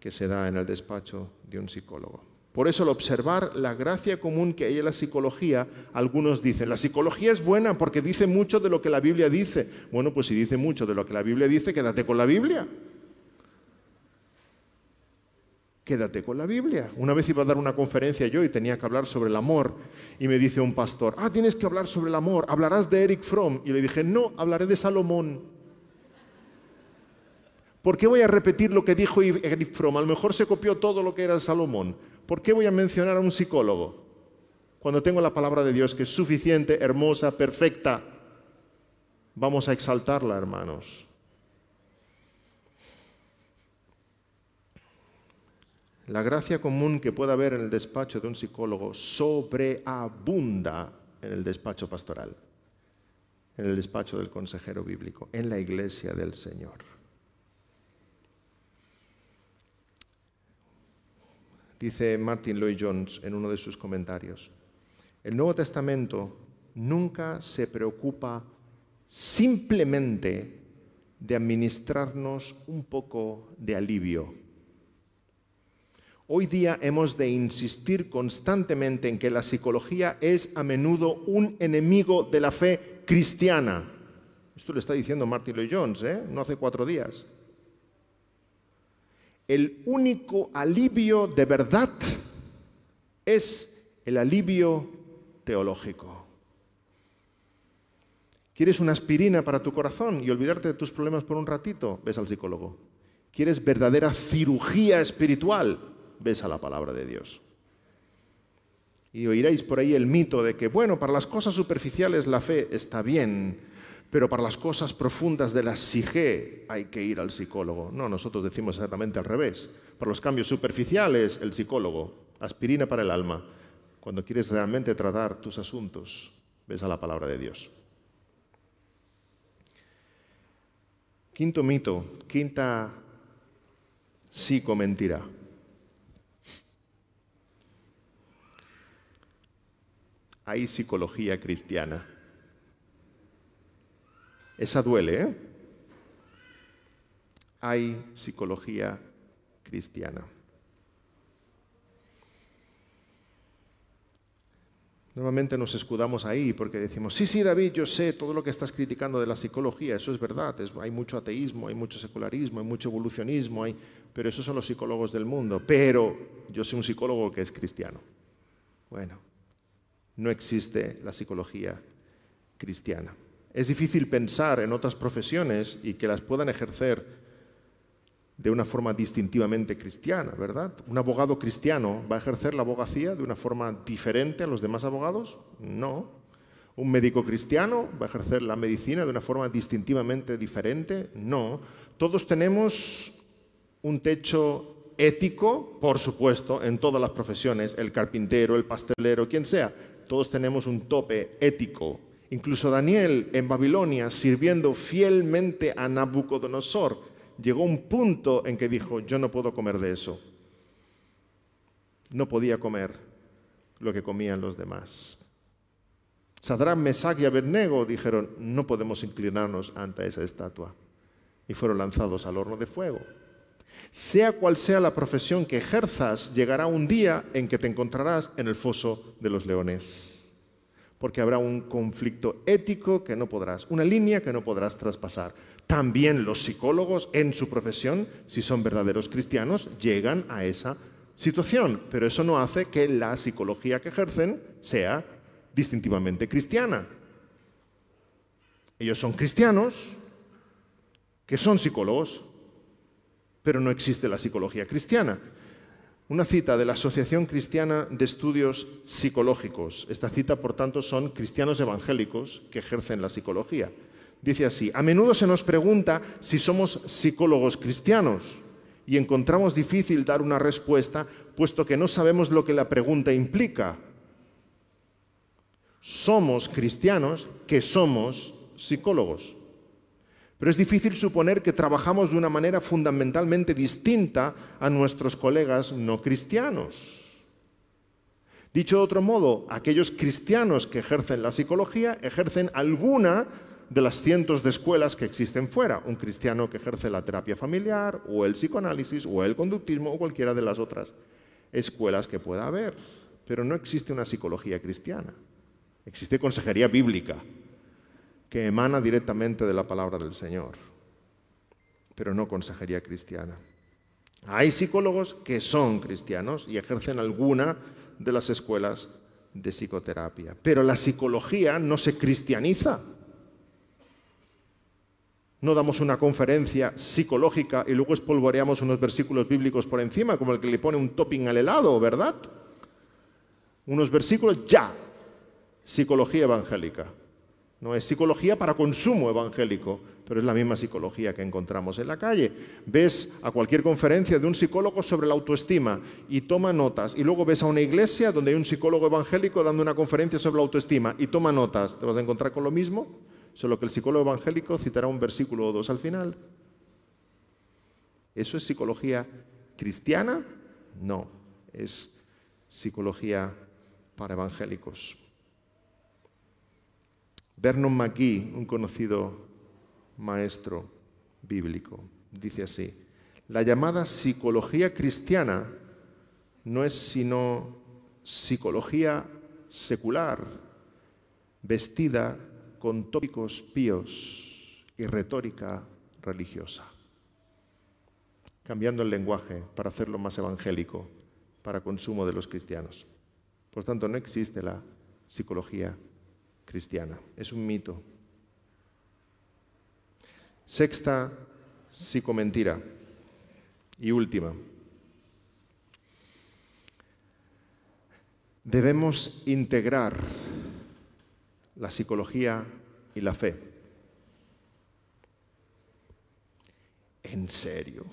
que se da en el despacho de un psicólogo. Por eso al observar la gracia común que hay en la psicología, algunos dicen, la psicología es buena porque dice mucho de lo que la Biblia dice. Bueno, pues si dice mucho de lo que la Biblia dice, quédate con la Biblia. Quédate con la Biblia. Una vez iba a dar una conferencia yo y tenía que hablar sobre el amor y me dice un pastor, ah, tienes que hablar sobre el amor, hablarás de Eric Fromm. Y le dije, no, hablaré de Salomón. ¿Por qué voy a repetir lo que dijo Eric Fromm? A lo mejor se copió todo lo que era Salomón. ¿Por qué voy a mencionar a un psicólogo? Cuando tengo la palabra de Dios que es suficiente, hermosa, perfecta. Vamos a exaltarla, hermanos. La gracia común que pueda haber en el despacho de un psicólogo sobreabunda en el despacho pastoral, en el despacho del consejero bíblico, en la iglesia del Señor. Dice Martin Lloyd Jones en uno de sus comentarios, el Nuevo Testamento nunca se preocupa simplemente de administrarnos un poco de alivio. Hoy día hemos de insistir constantemente en que la psicología es a menudo un enemigo de la fe cristiana. Esto lo está diciendo Martin Lloyd Jones, ¿eh? no hace cuatro días el único alivio de verdad es el alivio teológico. ¿Quieres una aspirina para tu corazón y olvidarte de tus problemas por un ratito? Ves al psicólogo. ¿Quieres verdadera cirugía espiritual? Ves a la palabra de Dios. Y oiréis por ahí el mito de que, bueno, para las cosas superficiales la fe está bien, pero para las cosas profundas de la psique hay que ir al psicólogo. No, nosotros decimos exactamente al revés. Para los cambios superficiales, el psicólogo, aspirina para el alma. Cuando quieres realmente tratar tus asuntos, ves a la palabra de Dios. Quinto mito, quinta psicomentira. Hay psicología cristiana. Esa duele, ¿eh? Hay psicología cristiana. Normalmente nos escudamos ahí porque decimos, sí, sí, David, yo sé todo lo que estás criticando de la psicología, eso es verdad, hay mucho ateísmo, hay mucho secularismo, hay mucho evolucionismo, hay... pero esos son los psicólogos del mundo, pero yo soy un psicólogo que es cristiano. Bueno, no existe la psicología cristiana. Es difícil pensar en otras profesiones y que las puedan ejercer de una forma distintivamente cristiana, ¿verdad? ¿Un abogado cristiano va a ejercer la abogacía de una forma diferente a los demás abogados? No. ¿Un médico cristiano va a ejercer la medicina de una forma distintivamente diferente? No. Todos tenemos un techo ético, por supuesto, en todas las profesiones, el carpintero, el pastelero, quien sea. Todos tenemos un tope ético Incluso Daniel en Babilonia, sirviendo fielmente a Nabucodonosor, llegó un punto en que dijo, yo no puedo comer de eso. No podía comer lo que comían los demás. Sadrán, Mesach y Abednego dijeron, no podemos inclinarnos ante esa estatua. Y fueron lanzados al horno de fuego. Sea cual sea la profesión que ejerzas, llegará un día en que te encontrarás en el foso de los leones porque habrá un conflicto ético que no podrás, una línea que no podrás traspasar. También los psicólogos en su profesión, si son verdaderos cristianos, llegan a esa situación, pero eso no hace que la psicología que ejercen sea distintivamente cristiana. Ellos son cristianos que son psicólogos, pero no existe la psicología cristiana. Una cita de la Asociación Cristiana de Estudios Psicológicos. Esta cita, por tanto, son cristianos evangélicos que ejercen la psicología. Dice así, a menudo se nos pregunta si somos psicólogos cristianos y encontramos difícil dar una respuesta puesto que no sabemos lo que la pregunta implica. Somos cristianos que somos psicólogos. Pero es difícil suponer que trabajamos de una manera fundamentalmente distinta a nuestros colegas no cristianos. Dicho de otro modo, aquellos cristianos que ejercen la psicología ejercen alguna de las cientos de escuelas que existen fuera. Un cristiano que ejerce la terapia familiar o el psicoanálisis o el conductismo o cualquiera de las otras escuelas que pueda haber. Pero no existe una psicología cristiana. Existe consejería bíblica que emana directamente de la palabra del Señor, pero no consejería cristiana. Hay psicólogos que son cristianos y ejercen alguna de las escuelas de psicoterapia, pero la psicología no se cristianiza. No damos una conferencia psicológica y luego espolvoreamos unos versículos bíblicos por encima, como el que le pone un topping al helado, ¿verdad? Unos versículos ya. Psicología evangélica. No es psicología para consumo evangélico, pero es la misma psicología que encontramos en la calle. Ves a cualquier conferencia de un psicólogo sobre la autoestima y toma notas, y luego ves a una iglesia donde hay un psicólogo evangélico dando una conferencia sobre la autoestima y toma notas. ¿Te vas a encontrar con lo mismo? Solo que el psicólogo evangélico citará un versículo o dos al final. ¿Eso es psicología cristiana? No, es psicología para evangélicos. Vernon McGee, un conocido maestro bíblico, dice así, la llamada psicología cristiana no es sino psicología secular, vestida con tópicos píos y retórica religiosa, cambiando el lenguaje para hacerlo más evangélico, para consumo de los cristianos. Por tanto, no existe la psicología cristiana, es un mito. Sexta psicomentira y última. Debemos integrar la psicología y la fe. En serio,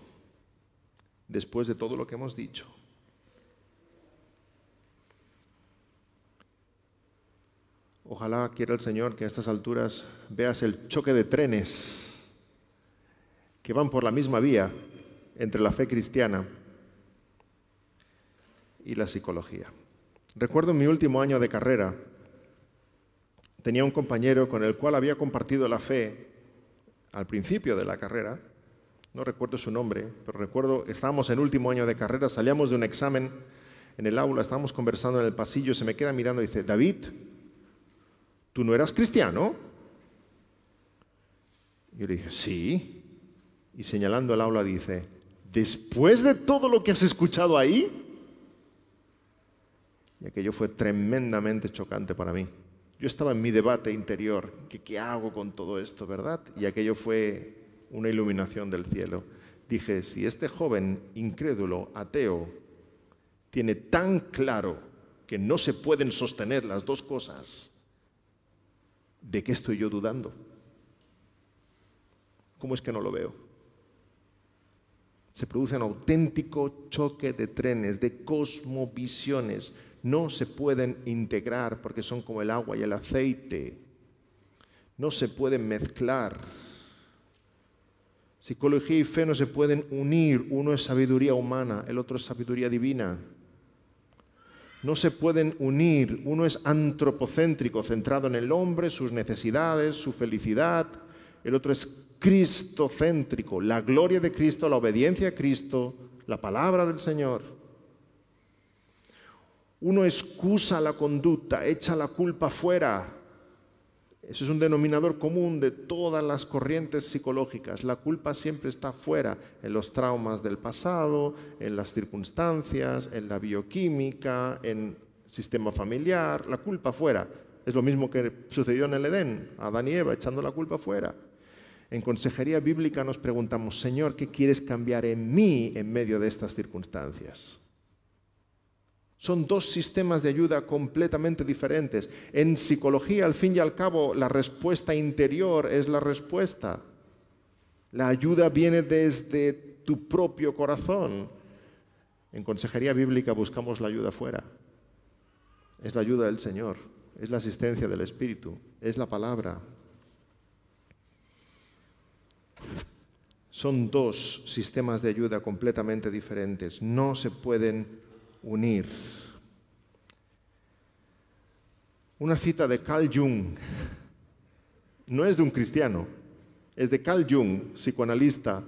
después de todo lo que hemos dicho. Ojalá quiera el Señor que a estas alturas veas el choque de trenes que van por la misma vía entre la fe cristiana y la psicología. Recuerdo mi último año de carrera, tenía un compañero con el cual había compartido la fe al principio de la carrera, no recuerdo su nombre, pero recuerdo, estábamos en último año de carrera, salíamos de un examen en el aula, estábamos conversando en el pasillo, se me queda mirando y dice, David, ¿tú no eras cristiano? Yo le dije, sí. Y señalando el aula dice, después de todo lo que has escuchado ahí, y aquello fue tremendamente chocante para mí. Yo estaba en mi debate interior, ¿qué, hago con todo esto, verdad? Y aquello fue una iluminación del cielo. Dije, si este joven incrédulo, ateo, tiene tan claro que no se pueden sostener las dos cosas, ¿de qué estoy yo dudando? ¿Cómo es que no lo veo? Se produce un auténtico choque de trenes, de cosmovisiones no se pueden integrar porque son como el agua y el aceite. No se pueden mezclar. Psicología y fe no se pueden unir. Uno es sabiduría humana, el otro es sabiduría divina. No se pueden unir. Uno es antropocéntrico, centrado en el hombre, sus necesidades, su felicidad. El otro es cristocéntrico, la gloria de Cristo, la obediencia a Cristo, la palabra del Señor. Uno excusa la conducta, echa la culpa fuera. Eso es un denominador común de todas las corrientes psicológicas. La culpa siempre está fuera, en los traumas del pasado, en las circunstancias, en la bioquímica, en sistema familiar. La culpa fuera. Es lo mismo que sucedió en el Edén, Adán y Eva echando la culpa fuera. En consejería bíblica nos preguntamos, Señor, ¿qué quieres cambiar en mí en medio de estas circunstancias? Son dos sistemas de ayuda completamente diferentes. En psicología, al fin y al cabo, la respuesta interior es la respuesta. La ayuda viene desde tu propio corazón. En consejería bíblica buscamos la ayuda fuera. Es la ayuda del Señor, es la asistencia del Espíritu, es la palabra. Son dos sistemas de ayuda completamente diferentes. No se pueden unir. Una cita de Carl Jung. No es de un cristiano, es de Carl Jung, psicoanalista.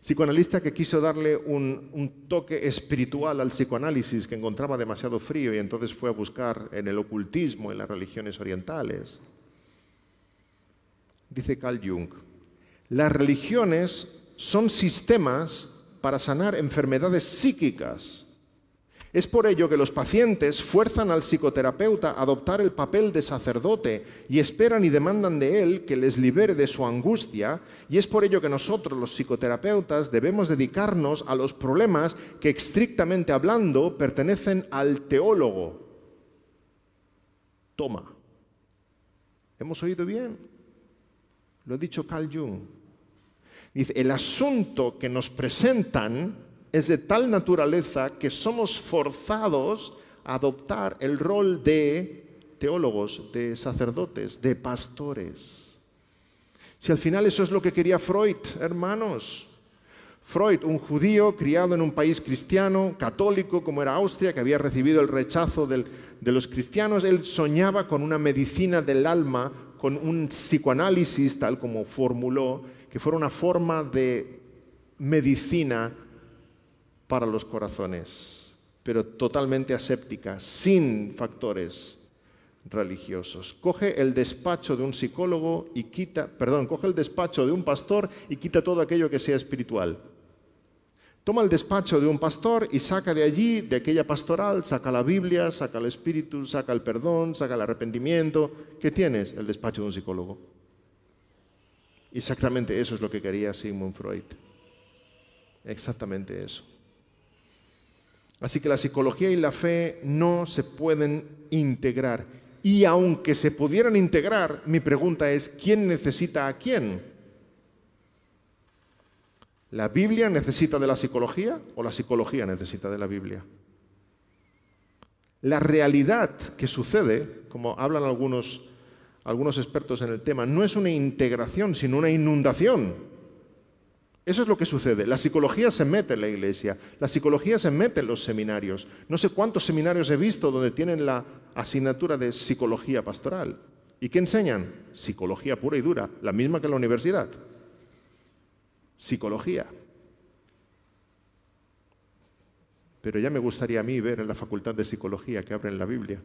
Psicoanalista que quiso darle un, toque espiritual al psicoanálisis que encontraba demasiado frío y entonces fue a buscar en el ocultismo, en las religiones orientales. Dice Carl Jung, las religiones son sistemas para sanar enfermedades psíquicas es por ello que los pacientes fuerzan al psicoterapeuta a adoptar el papel de sacerdote y esperan y demandan de él que les libere de su angustia, y es por ello que nosotros los psicoterapeutas debemos dedicarnos a los problemas que estrictamente hablando pertenecen al teólogo. Toma. ¿Hemos oído bien? Lo ha dicho Carl Jung. Dice, el asunto que nos presentan es de tal naturaleza que somos forzados a adoptar el rol de teólogos, de sacerdotes, de pastores. Si al final eso es lo que quería Freud, hermanos. Freud, un judío criado en un país cristiano, católico como era Austria, que había recibido el rechazo de los cristianos, él soñaba con una medicina del alma, con un psicoanálisis, tal como formuló, que fuera una forma de medicina para los corazones, pero totalmente aséptica, sin factores religiosos. Coge el despacho de un psicólogo y quita, perdón, coge el despacho de un pastor y quita todo aquello que sea espiritual. Toma el despacho de un pastor y saca de allí, de aquella pastoral, saca la Biblia, saca el Espíritu, saca el perdón, saca el arrepentimiento. ¿Qué tienes? El despacho de un psicólogo. Exactamente eso es lo que quería Sigmund Freud. Exactamente eso. Así que la psicología y la fe no se pueden integrar. Y aunque se pudieran integrar, mi pregunta es, ¿quién necesita a quién? ¿La Biblia necesita de la psicología o la psicología necesita de la Biblia? La realidad que sucede, como hablan algunos, algunos expertos en el tema, no es una integración, sino una inundación. Eso es lo que sucede. La psicología se mete en la iglesia, la psicología se mete en los seminarios. No sé cuántos seminarios he visto donde tienen la asignatura de psicología pastoral. ¿Y qué enseñan? Psicología pura y dura, la misma que en la universidad. Psicología. Pero ya me gustaría a mí ver en la facultad de psicología que abren la Biblia.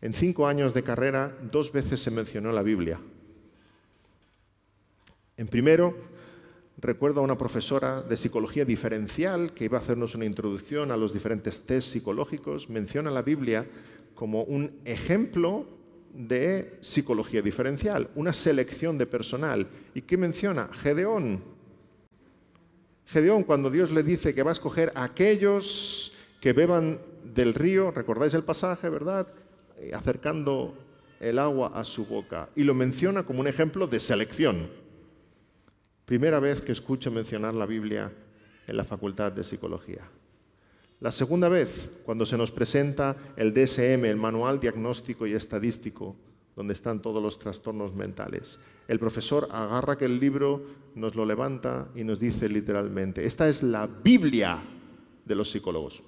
En cinco años de carrera, dos veces se mencionó la Biblia. En primero, recuerdo a una profesora de psicología diferencial que iba a hacernos una introducción a los diferentes test psicológicos, menciona la Biblia como un ejemplo de psicología diferencial, una selección de personal. ¿Y qué menciona? Gedeón. Gedeón, cuando Dios le dice que va a escoger a aquellos que beban del río, recordáis el pasaje, ¿verdad? Eh, acercando el agua a su boca. Y lo menciona como un ejemplo de selección. Primera vez que escucho mencionar la Biblia en la Facultad de Psicología. La segunda vez, cuando se nos presenta el DSM, el Manual Diagnóstico y Estadístico, donde están todos los trastornos mentales. El profesor agarra aquel libro, nos lo levanta y nos dice literalmente, esta es la Biblia de los psicólogos.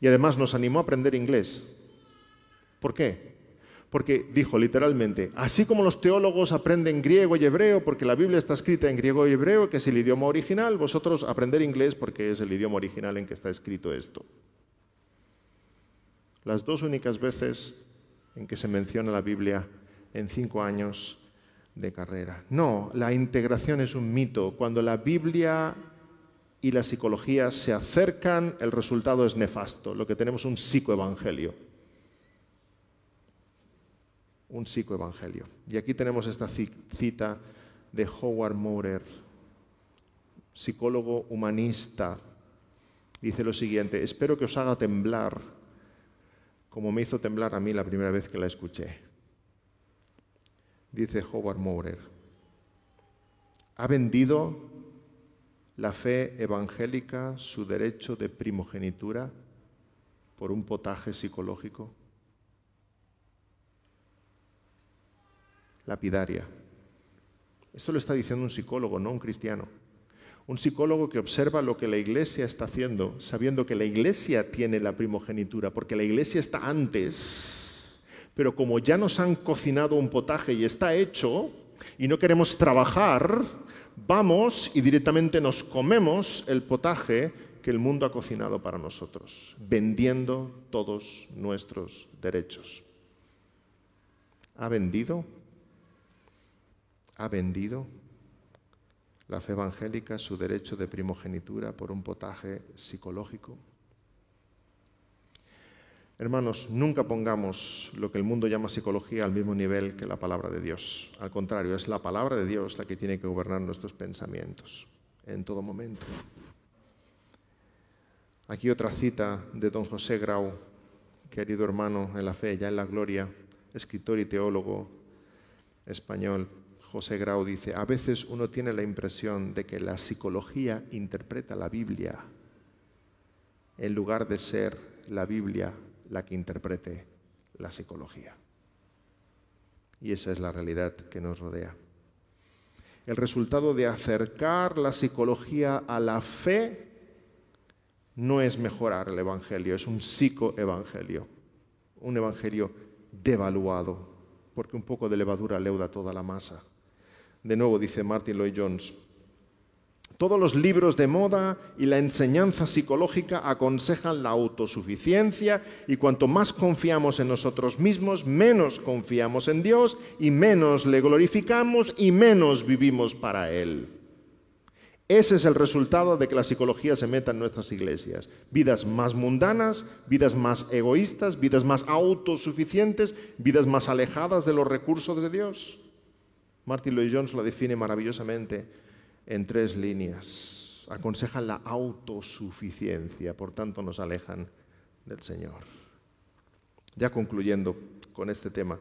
Y además nos animó a aprender inglés. ¿Por qué? Porque dijo literalmente, así como los teólogos aprenden griego y hebreo porque la Biblia está escrita en griego y hebreo, que es el idioma original, vosotros aprender inglés porque es el idioma original en que está escrito esto. Las dos únicas veces en que se menciona la Biblia en cinco años de carrera. No, la integración es un mito. Cuando la Biblia y la psicología se acercan, el resultado es nefasto. Lo que tenemos es un psicoevangelio un psicoevangelio. Y aquí tenemos esta cita de Howard Maurer, psicólogo humanista. Dice lo siguiente, espero que os haga temblar como me hizo temblar a mí la primera vez que la escuché. Dice Howard Maurer, ¿ha vendido la fe evangélica su derecho de primogenitura por un potaje psicológico? Lapidaria. Esto lo está diciendo un psicólogo, no un cristiano. Un psicólogo que observa lo que la iglesia está haciendo, sabiendo que la iglesia tiene la primogenitura, porque la iglesia está antes, pero como ya nos han cocinado un potaje y está hecho, y no queremos trabajar, vamos y directamente nos comemos el potaje que el mundo ha cocinado para nosotros, vendiendo todos nuestros derechos. ¿Ha vendido? ¿Ha vendido? la fe evangélica su derecho de primogenitura por un potaje psicológico. Hermanos, nunca pongamos lo que el mundo llama psicología al mismo nivel que la palabra de Dios. Al contrario, es la palabra de Dios la que tiene que gobernar nuestros pensamientos en todo momento. Aquí otra cita de don José Grau, querido hermano en la fe, ya en la gloria, escritor y teólogo español. José Grau dice, a veces uno tiene la impresión de que la psicología interpreta la Biblia en lugar de ser la Biblia la que interprete la psicología. Y esa es la realidad que nos rodea. El resultado de acercar la psicología a la fe no es mejorar el Evangelio, es un psicoevangelio, un Evangelio devaluado, porque un poco de levadura leuda toda la masa. De nuevo dice Martin Lloyd Jones, todos los libros de moda y la enseñanza psicológica aconsejan la autosuficiencia y cuanto más confiamos en nosotros mismos, menos confiamos en Dios y menos le glorificamos y menos vivimos para Él. Ese es el resultado de que la psicología se meta en nuestras iglesias. Vidas más mundanas, vidas más egoístas, vidas más autosuficientes, vidas más alejadas de los recursos de Dios. Martin Lloyd Jones lo define maravillosamente en tres líneas. Aconsejan la autosuficiencia, por tanto nos alejan del Señor. Ya concluyendo con este tema,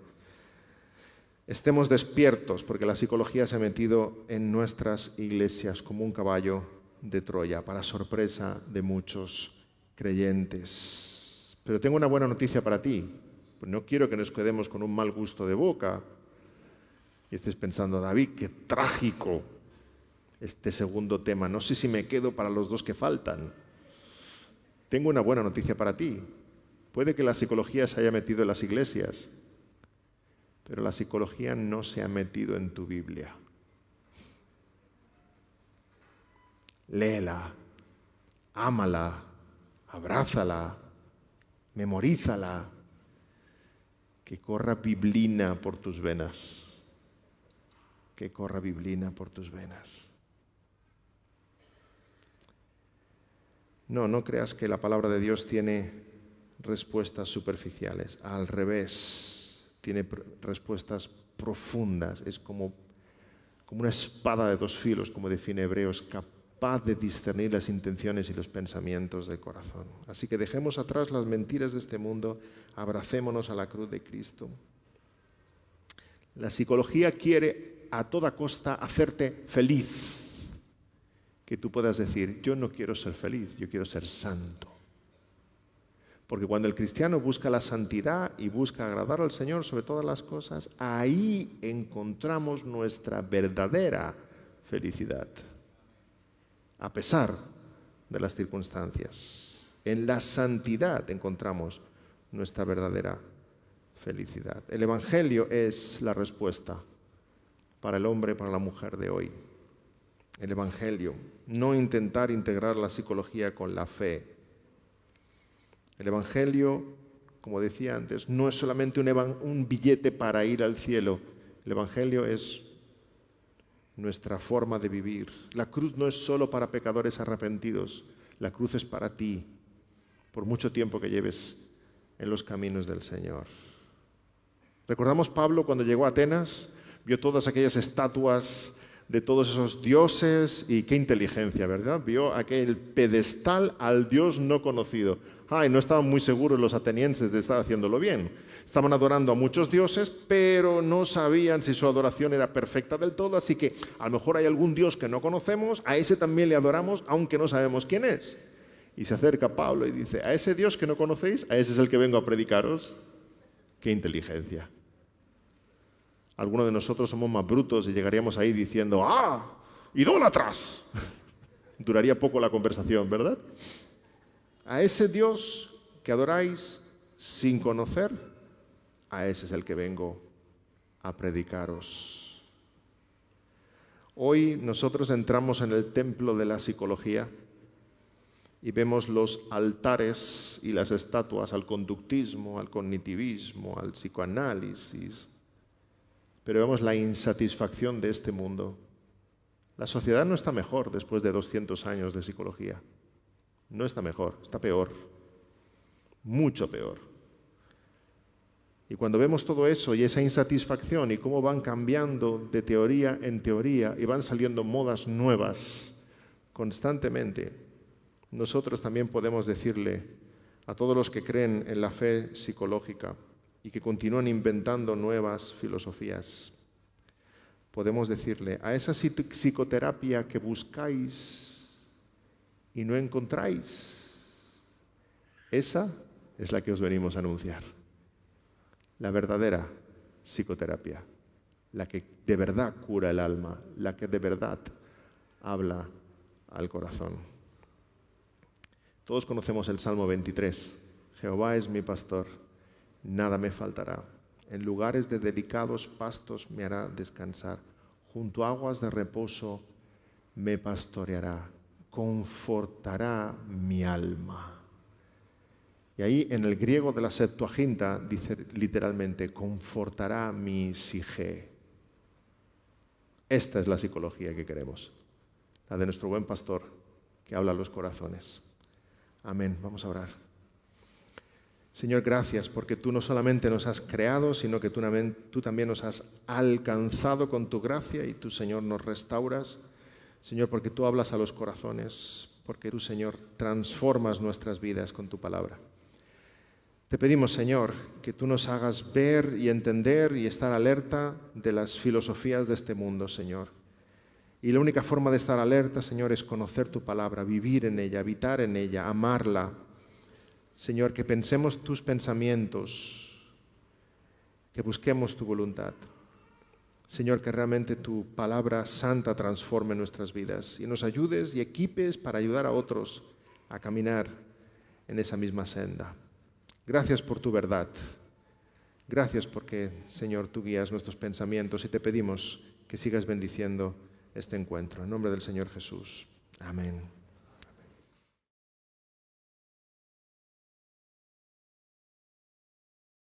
estemos despiertos porque la psicología se ha metido en nuestras iglesias como un caballo de Troya, para sorpresa de muchos creyentes. Pero tengo una buena noticia para ti. No quiero que nos quedemos con un mal gusto de boca, y estés pensando, David, qué trágico este segundo tema. No sé si me quedo para los dos que faltan. Tengo una buena noticia para ti. Puede que la psicología se haya metido en las iglesias, pero la psicología no se ha metido en tu Biblia. Léela, ámala, abrázala, memorízala, que corra biblina por tus venas que corra biblina por tus venas. No, no creas que la palabra de Dios tiene respuestas superficiales. Al revés, tiene respuestas profundas. Es como, como una espada de dos filos, como define Hebreos, capaz de discernir las intenciones y los pensamientos del corazón. Así que dejemos atrás las mentiras de este mundo, abracémonos a la cruz de Cristo. La psicología quiere a toda costa hacerte feliz. Que tú puedas decir, yo no quiero ser feliz, yo quiero ser santo. Porque cuando el cristiano busca la santidad y busca agradar al Señor sobre todas las cosas, ahí encontramos nuestra verdadera felicidad, a pesar de las circunstancias. En la santidad encontramos nuestra verdadera felicidad. El Evangelio es la respuesta para el hombre, para la mujer de hoy. El Evangelio, no intentar integrar la psicología con la fe. El Evangelio, como decía antes, no es solamente un, billete para ir al cielo. El Evangelio es nuestra forma de vivir. La cruz no es solo para pecadores arrepentidos, la cruz es para ti, por mucho tiempo que lleves en los caminos del Señor. Recordamos Pablo cuando llegó a Atenas, vio todas aquellas estatuas de todos esos dioses y qué inteligencia, ¿verdad? Vio aquel pedestal al dios no conocido. Ay, no estaban muy seguros los atenienses de estar haciéndolo bien. Estaban adorando a muchos dioses, pero no sabían si su adoración era perfecta del todo, así que a lo mejor hay algún dios que no conocemos, a ese también le adoramos, aunque no sabemos quién es. Y se acerca Pablo y dice, a ese dios que no conocéis, a ese es el que vengo a predicaros. Qué inteligencia. Algunos de nosotros somos más brutos y llegaríamos ahí diciendo, ¡ah! ¡Idólatras! duraría poco la conversación, ¿verdad? A ese Dios que adoráis sin conocer, a ese es el que vengo a predicaros. Hoy nosotros entramos en el templo de la psicología y vemos los altares y las estatuas al conductismo, al cognitivismo, al psicoanálisis, pero vemos la insatisfacción de este mundo. La sociedad no está mejor después de 200 años de psicología. No está mejor, está peor, mucho peor. Y cuando vemos todo eso y esa insatisfacción y cómo van cambiando de teoría en teoría y van saliendo modas nuevas constantemente, nosotros también podemos decirle a todos los que creen en la fe psicológica y que continúan inventando nuevas filosofías, podemos decirle a esa psicoterapia que buscáis y no encontráis, esa es la que os venimos a anunciar la verdadera psicoterapia, la que de verdad cura el alma, la que de verdad habla al corazón. Todos conocemos el Salmo 23. Jehová es mi pastor, nada me faltará. En lugares de delicados pastos me hará descansar. Junto a aguas de reposo me pastoreará. Confortará mi alma. Y ahí en el griego de la Septuaginta dice literalmente, confortará mi sige. Esta es la psicología que queremos, la de nuestro buen pastor que habla a los corazones. Amén. Vamos a orar. Señor, gracias porque tú no solamente nos has creado, sino que tú, también nos has alcanzado con tu gracia y tú, Señor, nos restauras. Señor, porque tú hablas a los corazones, porque tú, Señor, transformas nuestras vidas con tu palabra. Te pedimos, Señor, que tú nos hagas ver y entender y estar alerta de las filosofías de este mundo, Señor. Y la única forma de estar alerta, Señor, es conocer tu palabra, vivir en ella, habitar en ella, amarla. Señor, que pensemos tus pensamientos, que busquemos tu voluntad. Señor, que realmente tu palabra santa transforme nuestras vidas y nos ayudes y equipes para ayudar a otros a caminar en esa misma senda. Gracias por tu verdad. Gracias porque, Señor, tú guías nuestros pensamientos y te pedimos que sigas bendiciendo este encuentro. En nombre del Señor Jesús. Amén.